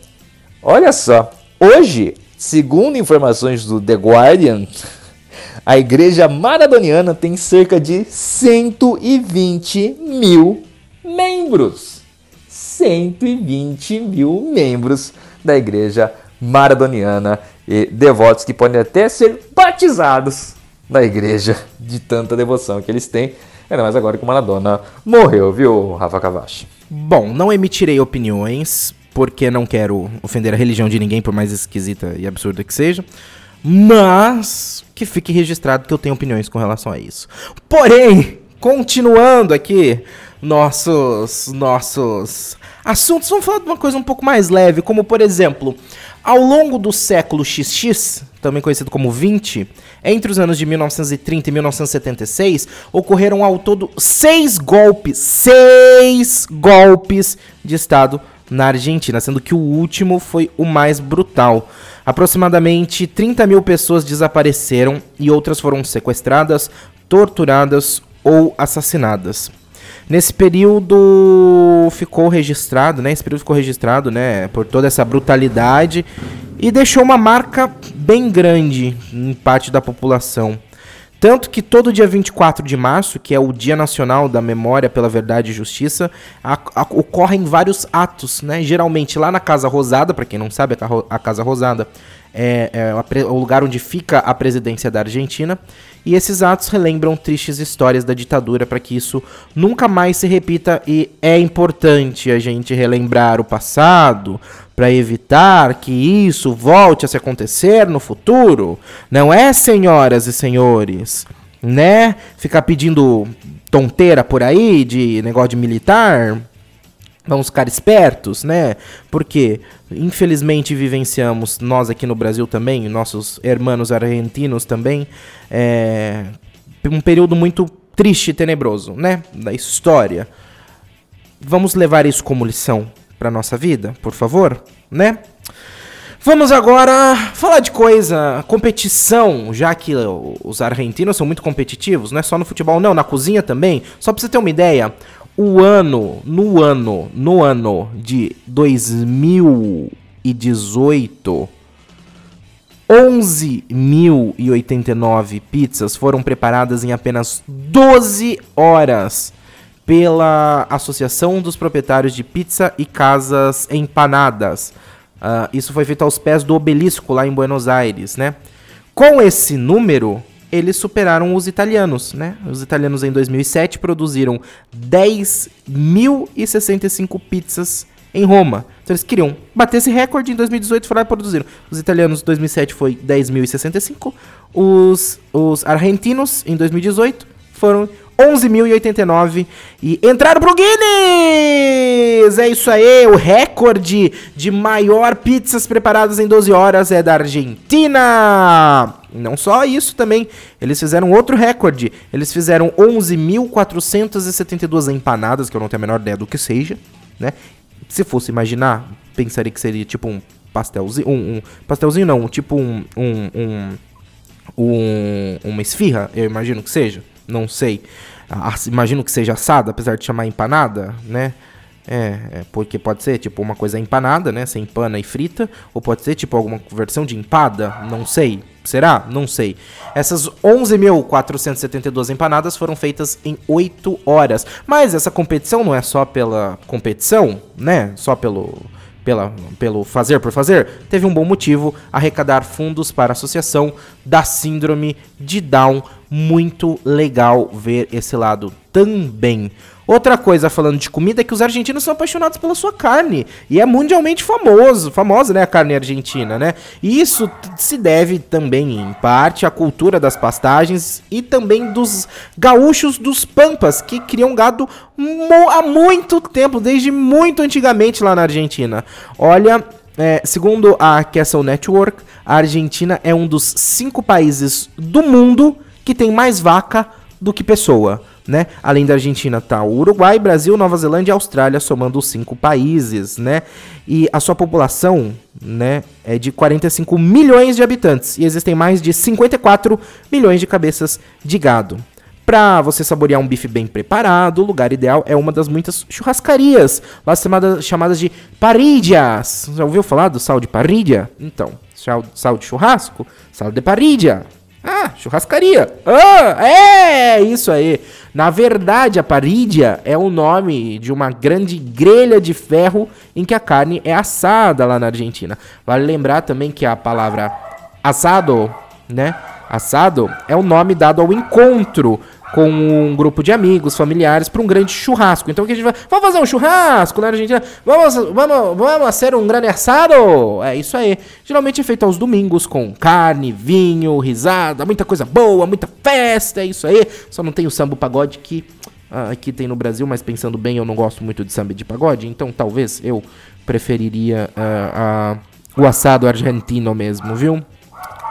Olha só, hoje Segundo informações do The Guardian, a igreja maradoniana tem cerca de 120 mil membros. 120 mil membros da igreja maradoniana e devotos que podem até ser batizados na igreja de tanta devoção que eles têm. Ainda mais agora que o Maradona morreu, viu, Rafa Cavachi? Bom, não emitirei opiniões porque não quero ofender a religião de ninguém, por mais esquisita e absurda que seja. Mas que fique registrado que eu tenho opiniões com relação a isso. Porém, continuando aqui nossos nossos assuntos, vamos falar de uma coisa um pouco mais leve, como por exemplo, ao longo do século XX, também conhecido como 20, entre os anos de 1930 e 1976, ocorreram ao todo seis golpes, seis golpes de Estado na Argentina, sendo que o último foi o mais brutal. Aproximadamente 30 mil pessoas desapareceram e outras foram sequestradas, torturadas ou assassinadas. Nesse período ficou registrado, né? Esse período ficou registrado, né? Por toda essa brutalidade e deixou uma marca bem grande em parte da população. Tanto que todo dia 24 de março, que é o Dia Nacional da Memória pela Verdade e Justiça, a, a, ocorrem vários atos, né? Geralmente lá na Casa Rosada, para quem não sabe, a, Casa Rosada é, é o lugar onde fica a presidência da Argentina. E esses atos relembram tristes histórias da ditadura para que isso nunca mais se repita. E é importante a gente relembrar o passado para evitar que isso volte a se acontecer no futuro. Não é, senhoras e senhores, né? Ficar pedindo tonteira por aí de negócio de militar. Vamos ficar espertos, né? Porque, infelizmente, vivenciamos, nós aqui no Brasil também, nossos irmãos argentinos também, é, um período muito triste e tenebroso, né? Da história. Vamos levar isso como lição para nossa vida, por favor, né? Vamos agora falar de coisa, competição, já que os argentinos são muito competitivos, não é só no futebol, não, na cozinha também. Só pra você ter uma ideia, o ano, no ano, no ano de 2018, 11.089 pizzas foram preparadas em apenas 12 horas pela Associação dos Proprietários de Pizza e Casas Empanadas. Uh, isso foi feito aos pés do obelisco lá em Buenos Aires, né? Com esse número, eles superaram os italianos, né? Os italianos em 2007 produziram 10.065 pizzas em Roma. Então eles queriam bater esse recorde em 2018 foram lá e produziram. Os italianos em 2007 foi 10.065, os, os argentinos em 2018 foram 11.089 e entraram pro Guinness! É isso aí, o recorde de maior pizzas preparadas em 12 horas é da Argentina! Não só isso também, eles fizeram outro recorde. Eles fizeram 11.472 empanadas, que eu não tenho a menor ideia do que seja, né? Se fosse imaginar, pensaria que seria tipo um pastelzinho, um, um pastelzinho não, tipo um, um, um, um uma esfirra, eu imagino que seja não sei. imagino que seja assada, apesar de chamar empanada, né? É, é, porque pode ser tipo uma coisa empanada, né? Você empana e frita. Ou pode ser tipo alguma versão de empada, não sei. Será? Não sei. Essas 11.472 empanadas foram feitas em 8 horas. Mas essa competição não é só pela competição, né? Só pelo pela, pelo fazer por fazer, teve um bom motivo arrecadar fundos para a Associação da Síndrome de Down. Muito legal ver esse lado também. Outra coisa falando de comida é que os argentinos são apaixonados pela sua carne e é mundialmente famoso, famosa, né, a carne argentina, né? E isso se deve também em parte à cultura das pastagens e também dos gaúchos dos pampas que criam gado há muito tempo, desde muito antigamente lá na Argentina. Olha, é, segundo a Castle Network, a Argentina é um dos cinco países do mundo que tem mais vaca do que pessoa né? Além da Argentina tá o Uruguai, Brasil, Nova Zelândia e Austrália, somando os cinco países, né? E a sua população, né, é de 45 milhões de habitantes e existem mais de 54 milhões de cabeças de gado. Para você saborear um bife bem preparado, o lugar ideal é uma das muitas churrascarias, lá chamadas, chamadas de parrillas. Já ouviu falar do sal de parrilha? Então, sal, de churrasco, sal de parrilha. Ah, churrascaria. Ah, é, isso aí. Na verdade, a parídia é o nome de uma grande grelha de ferro em que a carne é assada lá na Argentina. Vale lembrar também que a palavra assado, né? Assado é o nome dado ao encontro com um grupo de amigos, familiares, para um grande churrasco. Então o que a gente vai. Vamos fazer um churrasco, né, Argentina? Vamos, vamos, vamos fazer um grande assado? É isso aí. Geralmente é feito aos domingos com carne, vinho, risada, muita coisa boa, muita festa, é isso aí. Só não tem o samba pagode que uh, aqui tem no Brasil, mas pensando bem, eu não gosto muito de samba de pagode, então talvez eu preferiria uh, o assado argentino mesmo, viu?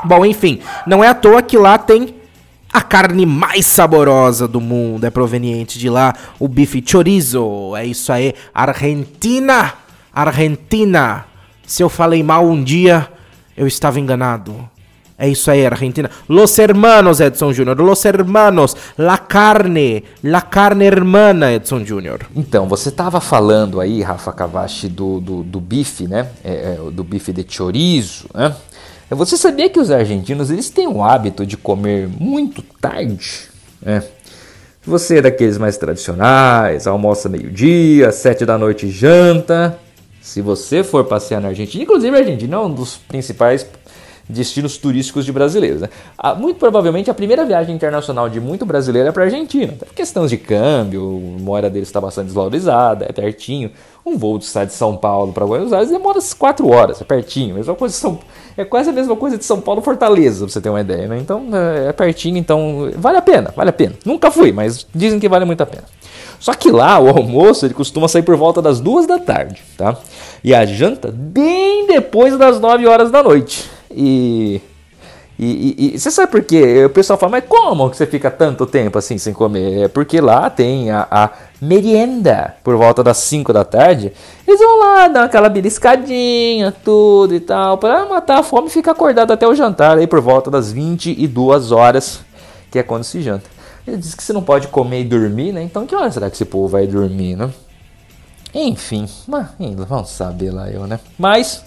Bom, enfim, não é à toa que lá tem a carne mais saborosa do mundo é proveniente de lá, o bife chorizo. É isso aí, Argentina, Argentina. Se eu falei mal um dia, eu estava enganado. É isso aí, Argentina. Los hermanos, Edson Júnior. Los hermanos. La carne. La carne hermana, Edson Júnior. Então, você estava falando aí, Rafa Cavachi, do, do, do bife, né? É, é, do bife de chorizo, né? Você sabia que os argentinos eles têm o hábito de comer muito tarde? É. Você é daqueles mais tradicionais, almoça meio-dia, sete da noite janta. Se você for passear na Argentina, inclusive a Argentina é um dos principais destinos turísticos de brasileiros. Né? Muito provavelmente a primeira viagem internacional de muito brasileiro é para a Argentina. Por questões de câmbio, a moeda deles está bastante desvalorizada, é pertinho. Um voo de de São Paulo para Buenos Aires demora 4 horas, é pertinho. Mesma coisa São, é quase a mesma coisa de São Paulo Fortaleza, pra você ter uma ideia. Né? Então é, é pertinho, então vale a pena, vale a pena. Nunca fui, mas dizem que vale muito a pena. Só que lá o almoço ele costuma sair por volta das duas da tarde, tá? E a janta bem depois das 9 horas da noite. E, e, e, você sabe por quê? O pessoal fala, mas como que você fica tanto tempo assim sem comer? É porque lá tem a, a merienda por volta das 5 da tarde. Eles vão lá, dar aquela beliscadinha, tudo e tal, para matar a fome e ficar acordado até o jantar aí por volta das 22 horas, que é quando se janta. Ele diz que você não pode comer e dormir, né? Então que hora será que esse povo vai dormir, né? Enfim, mas, vamos saber lá eu, né? Mas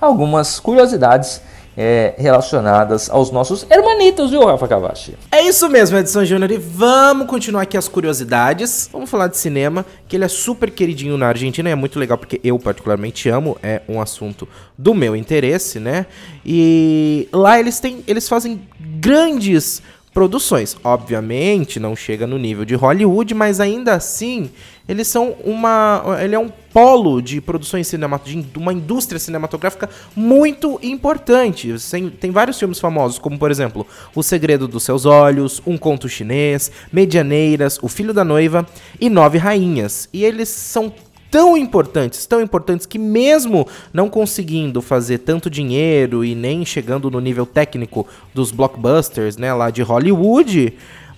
algumas curiosidades é, relacionadas aos nossos hermanitos, viu, Rafa Cavachi? É isso mesmo, Edson Júnior. E vamos continuar aqui as curiosidades. Vamos falar de cinema, que ele é super queridinho na Argentina e é muito legal porque eu particularmente amo, é um assunto do meu interesse, né? E lá eles têm, eles fazem grandes produções. Obviamente, não chega no nível de Hollywood, mas ainda assim, eles são uma. Ele é um polo de produções cinematográficas, de uma indústria cinematográfica muito importante. Tem, tem vários filmes famosos, como por exemplo, O Segredo dos Seus Olhos, Um Conto Chinês, Medianeiras, O Filho da Noiva e Nove Rainhas. E eles são tão importantes, tão importantes que mesmo não conseguindo fazer tanto dinheiro e nem chegando no nível técnico dos blockbusters, né, lá de Hollywood,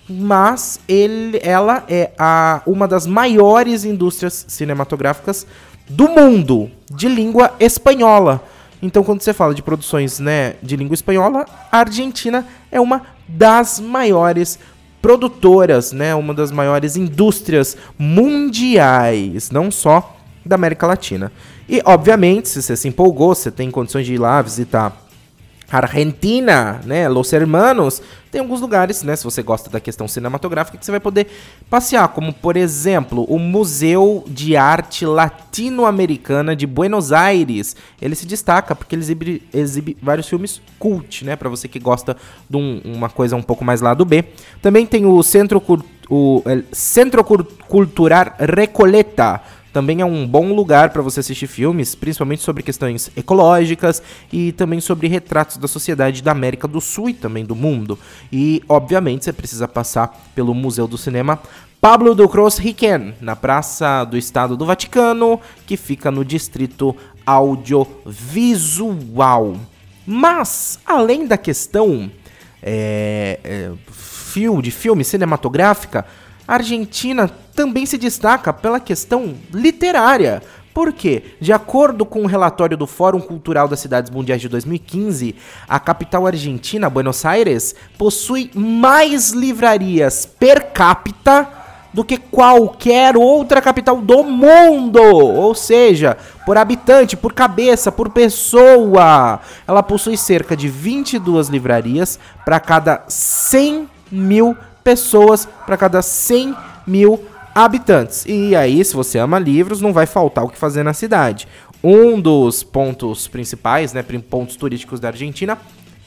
mas ele, ela é a, uma das maiores indústrias cinematográficas do mundo de língua espanhola. Então, quando você fala de produções né, de língua espanhola, a Argentina é uma das maiores produtoras, né, uma das maiores indústrias mundiais, não só da América Latina. E, obviamente, se você se empolgou, você tem condições de ir lá visitar Argentina, né, Los Hermanos, tem alguns lugares, né, se você gosta da questão cinematográfica, que você vai poder passear, como por exemplo, o Museu de Arte Latino-Americana de Buenos Aires. Ele se destaca porque ele exibe, exibe vários filmes cult, né, para você que gosta de um, uma coisa um pouco mais lado B. Também tem o Centro, o, Centro Cultural Recoleta, também é um bom lugar para você assistir filmes, principalmente sobre questões ecológicas e também sobre retratos da sociedade da América do Sul e também do mundo. E, obviamente, você precisa passar pelo Museu do Cinema Pablo do Cruz Riquen, na Praça do Estado do Vaticano, que fica no distrito audiovisual. Mas, além da questão é, é, de filme cinematográfica, a Argentina também se destaca pela questão literária. Porque, de acordo com o um relatório do Fórum Cultural das Cidades Mundiais de 2015, a capital argentina, Buenos Aires, possui mais livrarias per capita do que qualquer outra capital do mundo. Ou seja, por habitante, por cabeça, por pessoa. Ela possui cerca de 22 livrarias para cada 100 mil pessoas para cada 100 mil habitantes. E aí, se você ama livros, não vai faltar o que fazer na cidade. Um dos pontos principais, né, pontos turísticos da Argentina,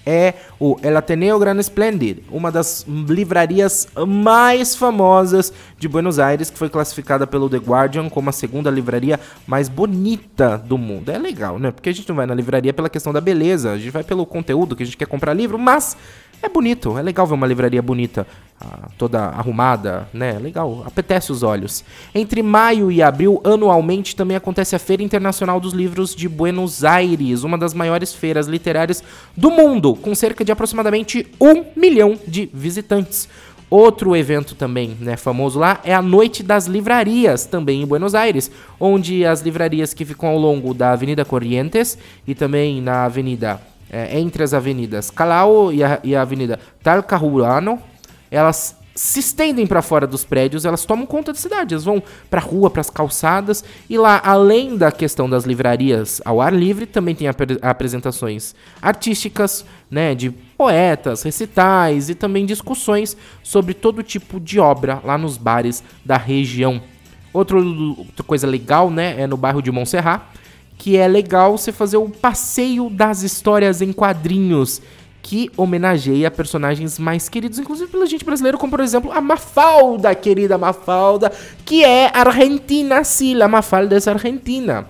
é o El Ateneo Gran Splendid, uma das livrarias mais famosas de Buenos Aires, que foi classificada pelo The Guardian como a segunda livraria mais bonita do mundo. É legal, né? Porque a gente não vai na livraria pela questão da beleza, a gente vai pelo conteúdo que a gente quer comprar livro, mas é bonito, é legal ver uma livraria bonita, ah, toda arrumada, né? Legal, apetece os olhos. Entre maio e abril, anualmente, também acontece a Feira Internacional dos Livros de Buenos Aires, uma das maiores feiras literárias do mundo, com cerca de aproximadamente um milhão de visitantes. Outro evento também né, famoso lá é a Noite das Livrarias, também em Buenos Aires, onde as livrarias que ficam ao longo da Avenida Corrientes e também na Avenida é, entre as avenidas Calao e a, e a avenida Talcahuano, elas se estendem para fora dos prédios, elas tomam conta da cidade, elas vão para a rua, para as calçadas, e lá, além da questão das livrarias ao ar livre, também tem ap apresentações artísticas, né, de poetas, recitais e também discussões sobre todo tipo de obra lá nos bares da região. Outro, outra coisa legal, né, é no bairro de Montserrat, que é legal você fazer o passeio das histórias em quadrinhos que homenageia personagens mais queridos, inclusive pela gente brasileira, como por exemplo a Mafalda, querida Mafalda, que é argentina, sim, a Mafalda é argentina.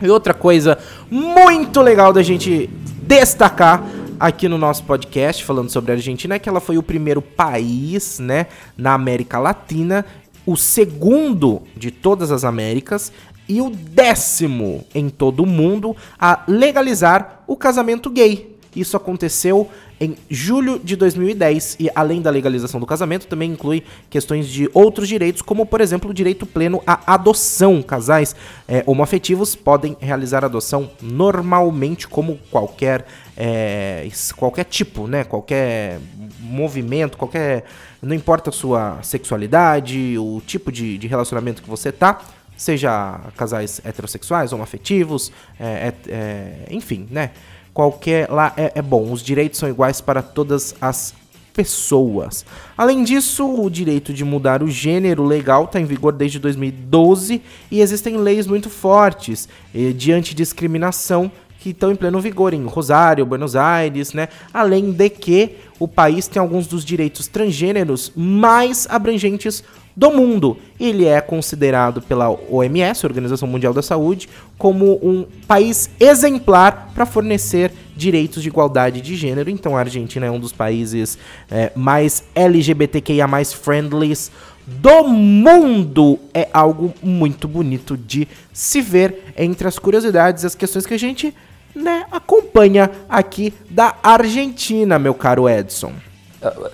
E outra coisa muito legal da gente destacar aqui no nosso podcast, falando sobre a Argentina, é que ela foi o primeiro país, né, na América Latina, o segundo de todas as Américas e o décimo em todo o mundo a legalizar o casamento gay. Isso aconteceu em julho de 2010 e além da legalização do casamento também inclui questões de outros direitos, como por exemplo o direito pleno à adoção. Casais é, homoafetivos podem realizar adoção normalmente como qualquer é, qualquer tipo, né? Qualquer movimento, qualquer não importa a sua sexualidade, o tipo de, de relacionamento que você tá seja casais heterossexuais, homoafetivos, é, é, é, enfim, né? qualquer lá é, é bom. Os direitos são iguais para todas as pessoas. Além disso, o direito de mudar o gênero legal está em vigor desde 2012 e existem leis muito fortes eh, de antidiscriminação que estão em pleno vigor em Rosário, Buenos Aires, né? Além de que o país tem alguns dos direitos transgêneros mais abrangentes do mundo. Ele é considerado pela OMS, Organização Mundial da Saúde, como um país exemplar para fornecer direitos de igualdade de gênero. Então a Argentina é um dos países é, mais LGBTQIA mais friendlies do mundo. É algo muito bonito de se ver entre as curiosidades e as questões que a gente né, acompanha aqui da Argentina, meu caro Edson.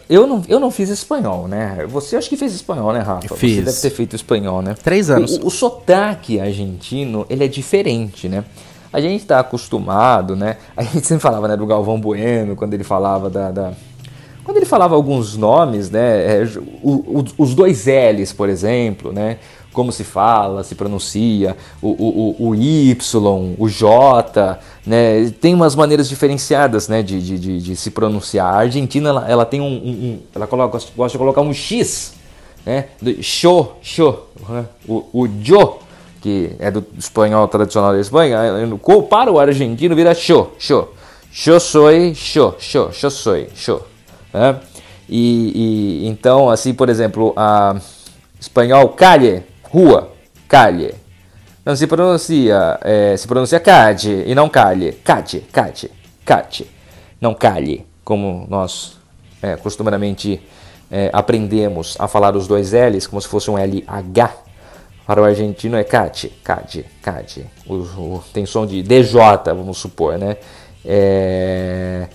Eu não, eu não fiz espanhol, né? Você acho que fez espanhol, né, Rafa? Fiz. Você deve ter feito espanhol, né? Três anos. O, o sotaque argentino, ele é diferente, né? A gente está acostumado, né? A gente sempre falava, né, do Galvão Bueno, quando ele falava da... da... Quando ele falava alguns nomes, né? É, o, o, os dois L's, por exemplo, né? Como se fala, se pronuncia, o, o, o Y, o J, né? Tem umas maneiras diferenciadas, né, de, de, de, se pronunciar. A Argentina, ela, ela tem um, um, um, ela coloca, gosta de colocar um X, né, show, show, né? o, o jo, que é do espanhol tradicional da Espanha, para o argentino vira show, show, show soy, show, show, show soy, show, né? E, e então, assim, por exemplo, a espanhol calle rua, calle. Não se pronuncia, é, se pronuncia cade e não calhe. Cate, cate, cate. Não calhe, como nós é, costumeiramente é, aprendemos a falar os dois L's como se fosse um LH. Para o argentino é cate, cade, cade. O, o, tem som de DJ, vamos supor, né? É,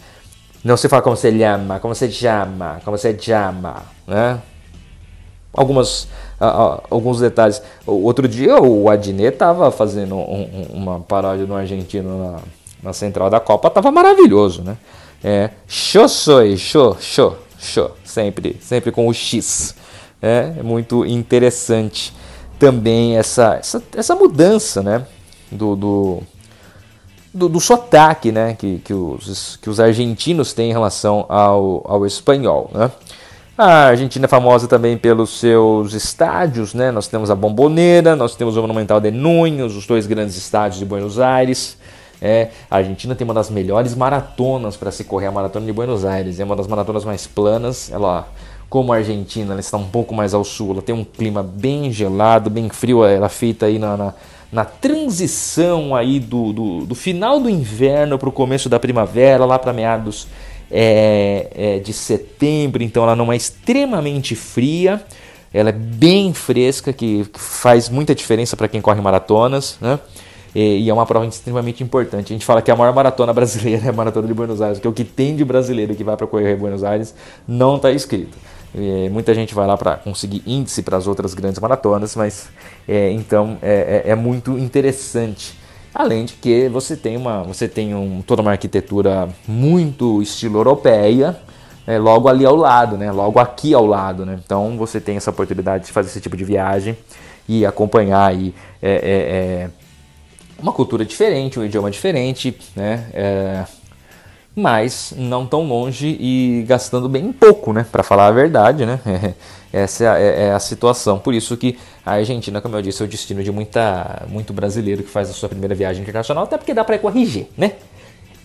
não se fala como se chama, como se chama, como se chama, né? Algumas alguns detalhes. Outro dia o Adnet estava fazendo um, uma paródia no argentino na, na central da Copa, tava maravilhoso, né? É, show soy, show, show, show, sempre, sempre com o X. É, é muito interessante também essa, essa, essa mudança, né? Do, do, do, do sotaque, né? Que, que, os, que os argentinos têm em relação ao, ao espanhol, né? A Argentina é famosa também pelos seus estádios, né? Nós temos a Bomboneira, nós temos o Monumental de Núñez, os dois grandes estádios de Buenos Aires. É, a Argentina tem uma das melhores maratonas para se correr, a Maratona de Buenos Aires. É uma das maratonas mais planas. Ela, como a Argentina, ela está um pouco mais ao sul. Ela tem um clima bem gelado, bem frio. Ela é feita aí na, na, na transição aí do, do, do final do inverno para o começo da primavera, lá para meados é, é de setembro, então ela não é extremamente fria, ela é bem fresca, que, faz muita diferença para quem corre maratonas, né? E, e, é uma prova extremamente importante. A gente fala que a maior maratona brasileira é a maratona de Buenos Aires, que é o que tem de brasileiro que vai para correr em Buenos Aires não está escrito. E, muita gente vai lá para conseguir índice para as outras grandes maratonas, mas é, então é, é, é muito interessante Além de que você tem, uma, você tem um, toda uma arquitetura muito estilo europeia, é, logo ali ao lado, né? logo aqui ao lado. Né? Então você tem essa oportunidade de fazer esse tipo de viagem e acompanhar aí, é, é, é uma cultura diferente, um idioma diferente, né? Mas não tão longe e gastando bem pouco, né? Para falar a verdade, né? Essa é a, é, é a, situação. Por isso que a Argentina, como eu disse, é o destino de muita, muito brasileiro que faz a sua primeira viagem internacional, até porque dá para ir com RG, né?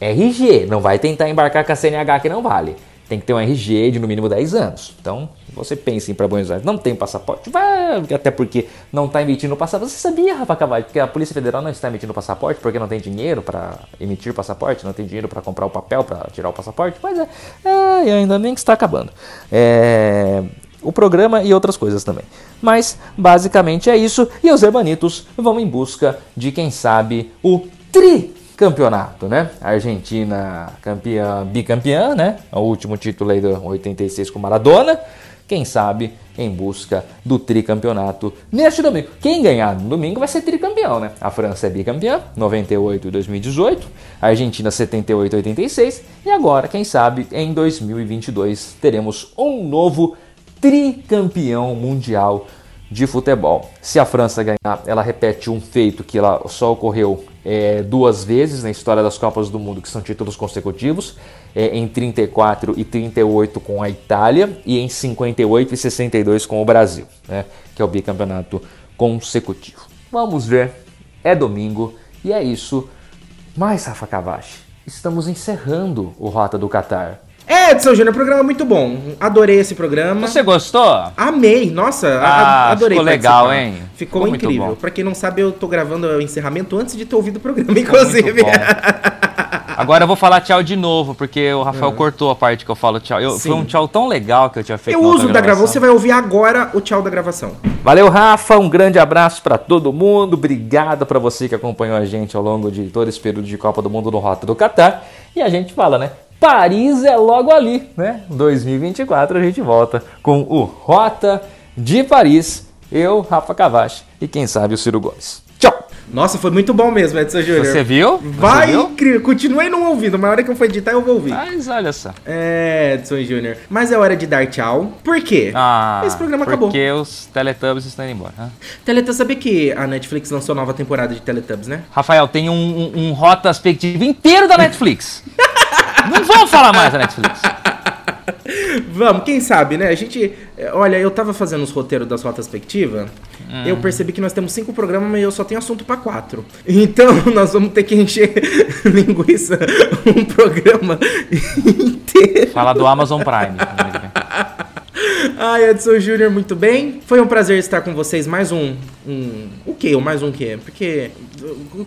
RG, não vai tentar embarcar com a CNH que não vale tem que ter um RG de no mínimo 10 anos. Então, você pensa em para Buenos Aires, não tem passaporte, vai, até porque não está emitindo passaporte. Você sabia, Rafa Cavalho, que a Polícia Federal não está emitindo passaporte porque não tem dinheiro para emitir passaporte, não tem dinheiro para comprar o papel para tirar o passaporte? Pois é, é, ainda nem que está acabando. É, o programa e outras coisas também. Mas, basicamente é isso, e os hermanitos vão em busca de, quem sabe, o tri campeonato, né? Argentina campeã, bicampeã, né? O último título aí do 86 com Maradona. Quem sabe em busca do tricampeonato neste domingo. Quem ganhar no domingo vai ser tricampeão, né? A França é bicampeã, 98 e 2018, a Argentina 78 e 86 e agora, quem sabe, em 2022 teremos um novo tricampeão mundial de futebol. Se a França ganhar, ela repete um feito que ela só ocorreu é, duas vezes na história das Copas do Mundo, que são títulos consecutivos, é, em 34 e 38 com a Itália e em 58 e 62 com o Brasil, né, que é o bicampeonato consecutivo. Vamos ver, é domingo e é isso. Mas, Rafa Cavachi, estamos encerrando o Rota do Catar. É, Edson Júnior, programa muito bom. Adorei esse programa. Você gostou? Amei, nossa, Ah, adorei. ficou legal, hein? Ficou, Ficou incrível. Pra quem não sabe, eu tô gravando o encerramento antes de ter ouvido o programa, Ficou inclusive. Agora eu vou falar tchau de novo, porque o Rafael cortou a parte que eu falo tchau. Eu- foi um tchau tão legal que eu tinha feito Eu uso da gravação, gravação. você vai ouvir agora o tchau da gravação. Valeu, Rafa. Um grande abraço para todo mundo. Obrigado para você que acompanhou a gente ao longo de todo esse período de Copa do Mundo no Rota do Catar. E a gente fala, né? Paris é logo ali, né? 2024 a gente volta com o Rota de Paris. Eu, Rafa Cavachi e quem sabe o Ciro Gomes. Tchau! Nossa, foi muito bom mesmo, Edson Júnior. Você viu? Você Vai viu? incrível. Continuei não ouvindo, mas a hora que eu for editar eu vou ouvir. Mas olha só. É, Edson Júnior. Mas é hora de dar tchau. Por quê? Ah, Esse programa porque acabou. os Teletubbies estão indo embora. né? Teletubbies, sabe que a Netflix lançou nova temporada de Teletubbies, né? Rafael, tem um, um, um retrospectivo inteiro da Netflix. Não vamos falar mais da Netflix. Vamos, quem sabe, né? A gente. Olha, eu tava fazendo os roteiros das retrospectivas. Hum. Eu percebi que nós temos cinco programas, mas eu só tenho assunto pra quatro. Então nós vamos ter que encher linguiça um programa inteiro. Fala do Amazon Prime. Ai, Edson Júnior, muito bem. Foi um prazer estar com vocês. Mais um. um o quê? Ou mais um quê? Porque.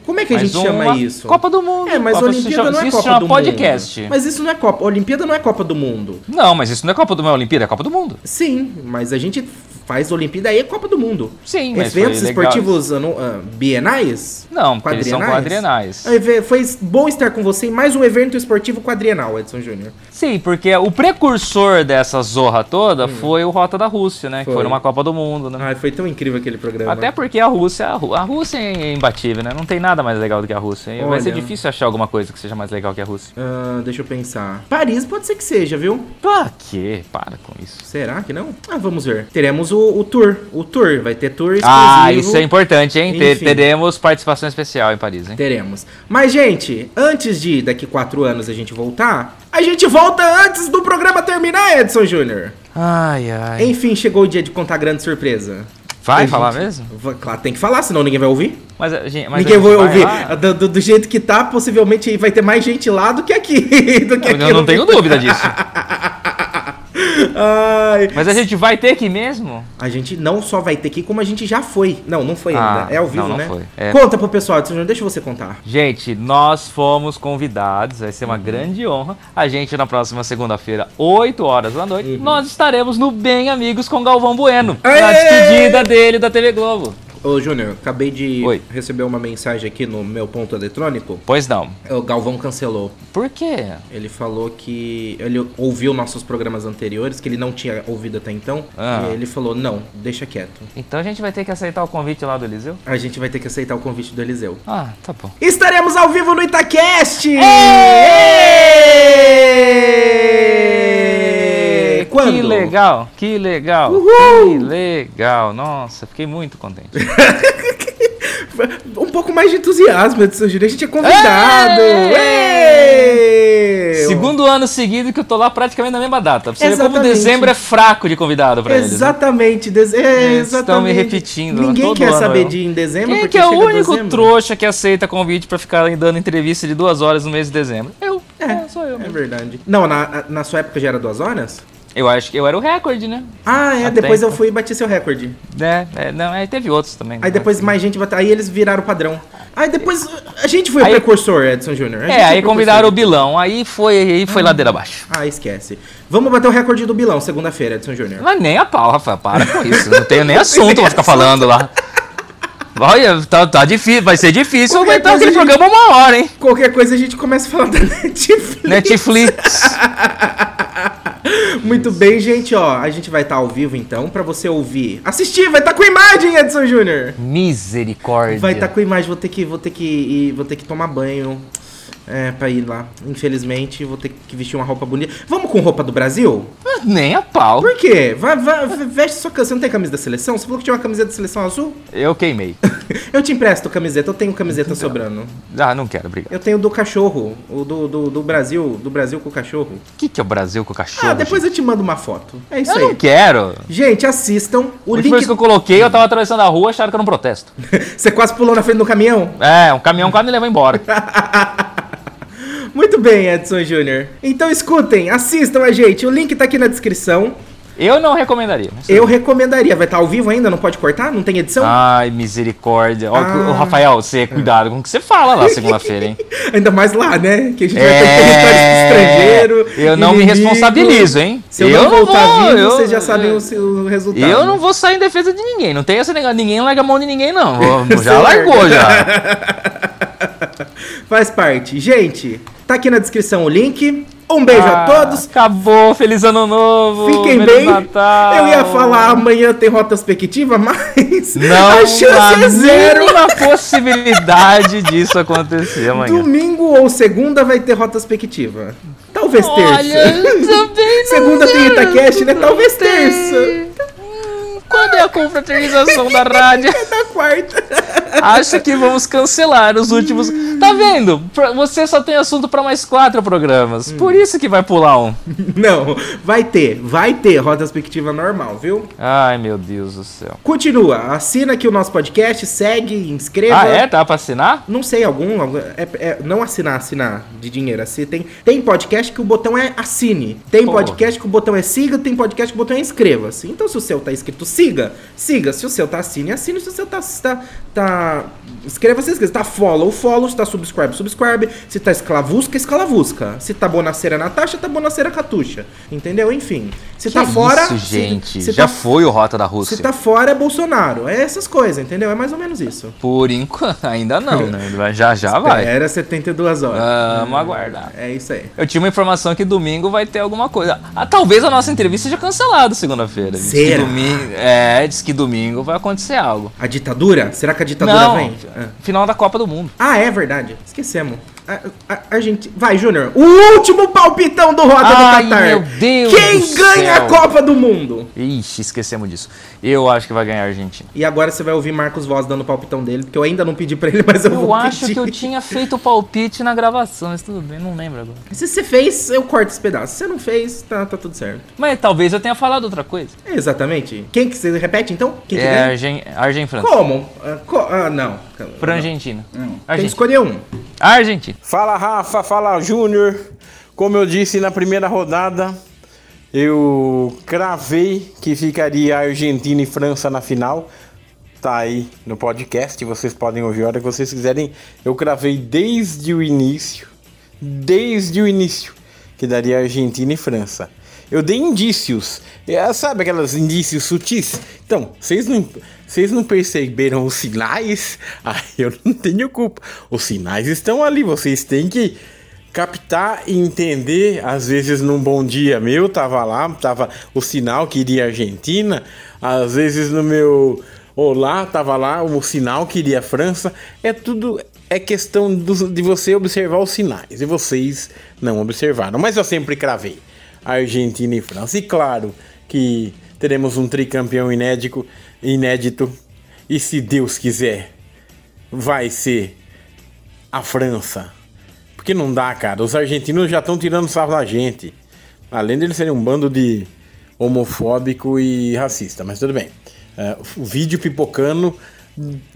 Como é que a Mais gente chama isso? Copa do Mundo. É, mas Copa- Olimpíada não é Copa do podcast. Mundo. Mas isso não é Copa. Olimpíada não é Copa do Mundo. Não, mas isso não é Copa do Mundo, Olimpíada, é Copa do Mundo. Sim, mas a gente faz Olimpíada e é Copa do Mundo. Sim, mas foi Eventos esportivos anu- ah, bienais? Não, porque eles são quadrienais. Ah, Foi bom estar com você em mais um evento esportivo quadrienal, Edson Júnior. Sim, porque o precursor dessa zorra toda foi o Rota da Rússia, né? Que Foi. foi numa Copa do Mundo, né? Ai, foi tão incrível aquele programa. Até porque a Rússia, a Rú- a Rússia é imbatível, né? Não tem nada mais legal do que a Rússia. E Vai ser Olha. difícil achar alguma coisa que seja mais legal que a Rússia. Ah, deixa eu pensar. Paris pode ser que seja, viu? Pra quê? Para com isso. Será que não? Ah, vamos ver. Teremos o, o tour. O tour. Vai ter tour exclusivo. Ah, isso é importante, hein? Enfim. teremos participação especial em Paris, hein? Teremos. Mas, gente, antes de daqui quatro anos a gente voltar, a gente volta antes do programa terminar, Edson Júnior. Ai, ai. Enfim, chegou o dia de contar a grande surpresa. Vai falar mesmo? Claro, tem que falar, senão ninguém vai ouvir. Mas, a gente, mas ninguém vai ouvir. Do, do- do jeito que tá, possivelmente vai ter mais gente lá do que aqui. do que Eu aqui não no- tenho dúvida disso. Ai. Mas a gente vai ter que mesmo? A gente não só vai ter que como a gente já foi. Não, não foi Ah, ainda. É ao vivo, não, não né? foi. É. Conta pro pessoal, deixa você contar. Gente, nós fomos convidados, vai ser uma grande honra. A gente, na próxima segunda-feira, 8 horas da noite, nós estaremos no Bem Amigos com Galvão Bueno. Na Aê! despedida dele da TV Globo. Ô, Júnior, acabei de Oi. receber uma mensagem aqui no meu ponto eletrônico. Pois não. O Galvão cancelou. Por quê? Ele falou que ele ouviu nossos programas anteriores, que ele não tinha ouvido até então. Ah. E ele falou: não, deixa quieto. Então a gente vai ter que aceitar o convite lá do Eliseu? A gente vai ter que aceitar o convite do Eliseu. Ah, tá bom. Estaremos ao vivo no Itacast! Ê! Quando? Que legal, que legal, Uhul! que legal. Nossa, fiquei muito contente. Um pouco mais de entusiasmo, Edson Júnior. A gente é convidado! Ê! Segundo ano seguido que eu tô lá praticamente na mesma data. Você ver como Exatamente. dezembro é fraco de convidado pra eles. né? Exatamente, dez... é, Eles estão exatamente. me repetindo, Ninguém quer ano saber eu. de em dezembro Quem porque que é o único dezembro. trouxa que aceita convite pra ficar dando entrevista de duas horas no mês de dezembro? Eu. É, sou eu. É mesmo. verdade. Não, na, na sua época já era duas horas? Eu acho que eu era o recorde, né? Ah, é. Depois eu então. fui e bati seu recorde. É, é, não, aí teve outros também. Aí né? depois mais gente bateu. Aí eles viraram o padrão. Aí depois a gente foi Aí- o precursor, Edson Júnior. É, aí convidaram o. Bilão, aí foi, aí foi ladeira abaixo. Ah, esquece. Vamos bater o recorde do Bilão segunda-feira, Edson Júnior. Mas nem a pau, Rafael, para com isso. Não tenho nem assunto pra ficar falando lá. Olha, tá, tá difícil, vai ser difícil Qualquer aguentar aquele gente- programa uma hora, hein? Qualquer coisa a gente começa a falar da Netflix. Netflix. Muito bem, gente, ó. A gente vai estar ao vivo então pra você ouvir. Assistir, vai estar com imagem, Edson Júnior. Misericórdia. Vai estar com imagem, vou ter que vou ter que ir, vou ter que tomar banho. É, pra ir lá. Infelizmente, vou ter que vestir uma roupa bonita. Vamos com roupa do Brasil? Nem a pau. Por quê? Vai, vai, veste sua camisa. Você não tem camisa da seleção? Você falou que tinha uma camiseta da seleção azul? Eu queimei. eu te empresto camiseta, eu tenho camiseta sobrando. Ah, não quero, obrigado. Eu tenho do cachorro, o do, do, do Brasil, do Brasil com o cachorro. O que, que é o Brasil com o cachorro? Ah, depois gente? eu te mando uma foto. É isso eu aí. não quero. Gente, assistam. O link que eu coloquei, eu tava atravessando a rua, acharam que era um protesto. Você quase pulou na frente do caminhão? É, um caminhão quase me levou embora. Muito bem, Edson Júnior. Então escutem, assistam a gente. O link tá aqui na descrição. Eu não recomendaria. Eu recomendaria. Vai estar ao vivo ainda? Não pode cortar? Não tem edição? Ai, misericórdia. Ó, Ah. ô, Rafael, você cuidado com o que você fala lá segunda-feira, hein? Ainda mais lá, né? Que a gente vai ter território estrangeiro. Eu não me responsabilizo, hein? Se eu, Eu não voltar vou, vivo, eu- vocês já sabem o, seu- o resultado. Eu não vou sair em defesa de ninguém. Não tem esse negócio. Ninguém larga a mão de ninguém, não. Já largou, já. Faz parte. Gente, tá aqui na descrição o link. Um beijo a Ah, todos. Acabou. Feliz ano novo. Fiquem bem. Natal. Eu ia falar amanhã tem retrospectiva, mas Não, a chance a é zero. mínima possibilidade disso acontecer amanhã. Domingo ou segunda vai ter retrospectiva. Talvez Olha, terça. também não segunda tem. Itacast, né? Talvez Tem. terça. Quando é a confraternização da rádio? Na quarta. Acho que vamos cancelar os últimos. Tá vendo? Pra- Você só tem assunto pra mais quatro programas. Por isso que vai pular um. Não, vai ter, vai ter retrospectiva normal, viu? Ai, meu Deus do céu. Continua, assina aqui o nosso podcast, segue, inscreva. Ah, é? Tá pra assinar? Não sei, algum. algum- é, é- não assinar, assinar de dinheiro. Assim, tem, tem podcast que o botão é assine. Tem podcast que o botão é siga, tem podcast que o botão é inscreva-se. Então, se o seu tá escrito siga, siga. Se o seu tá assine, assine. Se o seu tá. tá, tá Inscreva-se, inscreva. Se tá follow, follow. Se tá subscribe, subscribe. Se tá esclavusca, esclavusca. Se tá bonaceira Natasha, tá bonaceira Catuxa. Entendeu? Enfim. Se tá Que fora. Isso, se- gente. se Já tá, foi o Rota da Rússia. Se tá fora é Bolsonaro. É essas coisas, entendeu? É mais ou menos isso. Por enquanto, ainda não, né? Já já vai. Era 72 horas. Vamos aguardar. É isso aí. Eu tinha uma informação que domingo vai ter alguma coisa. Ah, talvez a nossa entrevista seja cancelada segunda-feira. Que Será? domingo, é, diz que domingo vai acontecer algo. A ditadura? Será que a ditadura Não, vem? Ah. final da Copa do Mundo. Ah, é verdade. Esquecemos. A, a, a gente... Vai, Júnior. O último palpitão do Roda Ai, do Qatar. meu Deus Quem ganha céu. a Copa do Mundo? Ixi, esquecemos disso. Eu acho que vai ganhar a Argentina. E agora você vai ouvir Marcos Voz dando o palpitão dele, porque eu ainda não pedi pra ele, mas eu, Eu vou acho pedir. que eu tinha feito o palpite na gravação, mas tudo bem, não lembro agora. Se você fez, eu corto esse pedaço. Se você não fez, tá, tá tudo certo. Mas talvez eu tenha falado outra coisa. Exatamente. Quem que você repete, então? Quem que É ganha? Argen, Argen França. Como? Ah, co- ah, não. Pra Argentina. Tem que Argentina. escolher um. Argentina. Fala Rafa, fala Júnior. Como eu disse na primeira rodada, eu cravei que ficaria Argentina e França na final. Tá aí no podcast, vocês podem ouvir a hora que vocês quiserem. Eu cravei desde o início, desde o início, que daria Argentina e França. Eu dei indícios, é, sabe aquelas indícios sutis? Então, vocês não, vocês não perceberam os sinais? Ah, eu não tenho culpa. Os sinais estão ali, vocês têm que captar e entender. Às vezes, num bom dia meu, tava lá, tava o sinal que iria Argentina. Às vezes, no meu olá, tava lá o sinal que iria França. É tudo. É questão do- de você observar os sinais. E vocês não observaram. Mas eu sempre cravei. Argentina e França. E claro que teremos um tricampeão inédito, inédito. E se Deus quiser, vai ser a França. Porque não dá, cara. Os argentinos já estão tirando sarro da gente. Além deles serem um bando de homofóbico e racista, mas tudo bem. É, o vídeo pipocando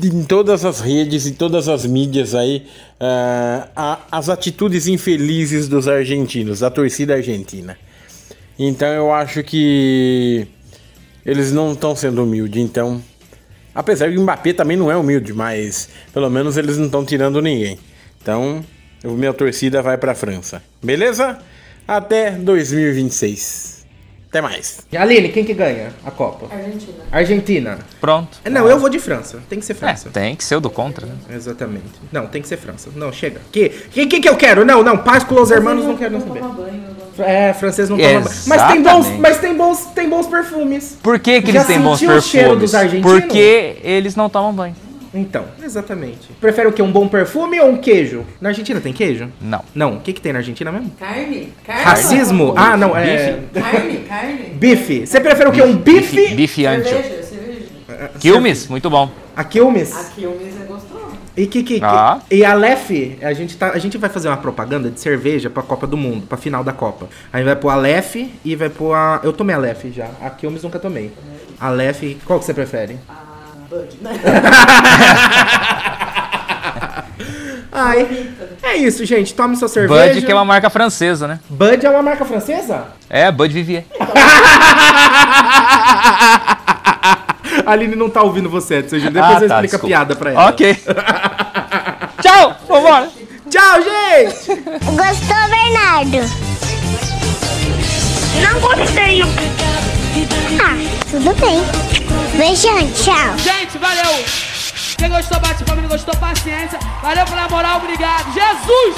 em todas as redes, em todas as mídias aí, é, a- as atitudes infelizes dos argentinos, da torcida argentina. Então eu acho que eles não estão sendo humildes, então. Apesar que o Mbappé também não é humilde, mas pelo menos eles não estão tirando ninguém. Então, minha torcida vai pra França. Beleza? Até 2026. Até mais. Aline, quem que ganha a Copa? Argentina. Argentina. Pronto. É, Não, eu vou de França. Tem que ser É, França. tem que ser o do contra, né? Exatamente. Não, tem que ser França. Não, chega. Que que, que, que eu quero? Não, não. Paz com os hermanos, não quero nem saber. É, francês não toma banho. Mas tem bons, mas tem bons, tem bons perfumes. Por que, que eles têm bons sentiu o cheiro perfumes? dos argentinos? Porque eles não tomam banho. Então, exatamente. Prefere o quê? Um bom perfume ou um queijo? Na Argentina tem queijo? Não. Não. O que, que tem na Argentina mesmo? Carne? Carne? Racismo? Ah, não. É. Carne? Carne? Bife. Você prefere o quê? Um bife? Bife ancho. Cerveja? Cerveja? Quilmes, muito bom. A Quilmes? Aqui o mês é. E que, que, que- Ah. e a Aleph, a gente tá, a gente vai fazer uma propaganda de cerveja pra Copa do Mundo, pra final da Copa. Aí vai pôr a Aleph e vai pôr a eu tomei a Aleph já. A Quilmes nunca tomei. A Aleph, qual que você prefere? Bud, né? Ai, é isso, gente. Tome sua cerveja. Bud, que é uma marca francesa, né? Bud é uma marca francesa? É, Bud Vivier. A Aline não tá ouvindo você, Edson. Depois Ah, eu tá, explico a desculpa. piada pra ela. Ok. Tchau, vambora. Tchau, gente! Gostou, Bernardo? Não gostei. Ah, tudo bem. Beijão, tchau. Gente, valeu! Quem gostou, bate palma, gostou, paciência. Valeu pela moral, obrigado. Jesus!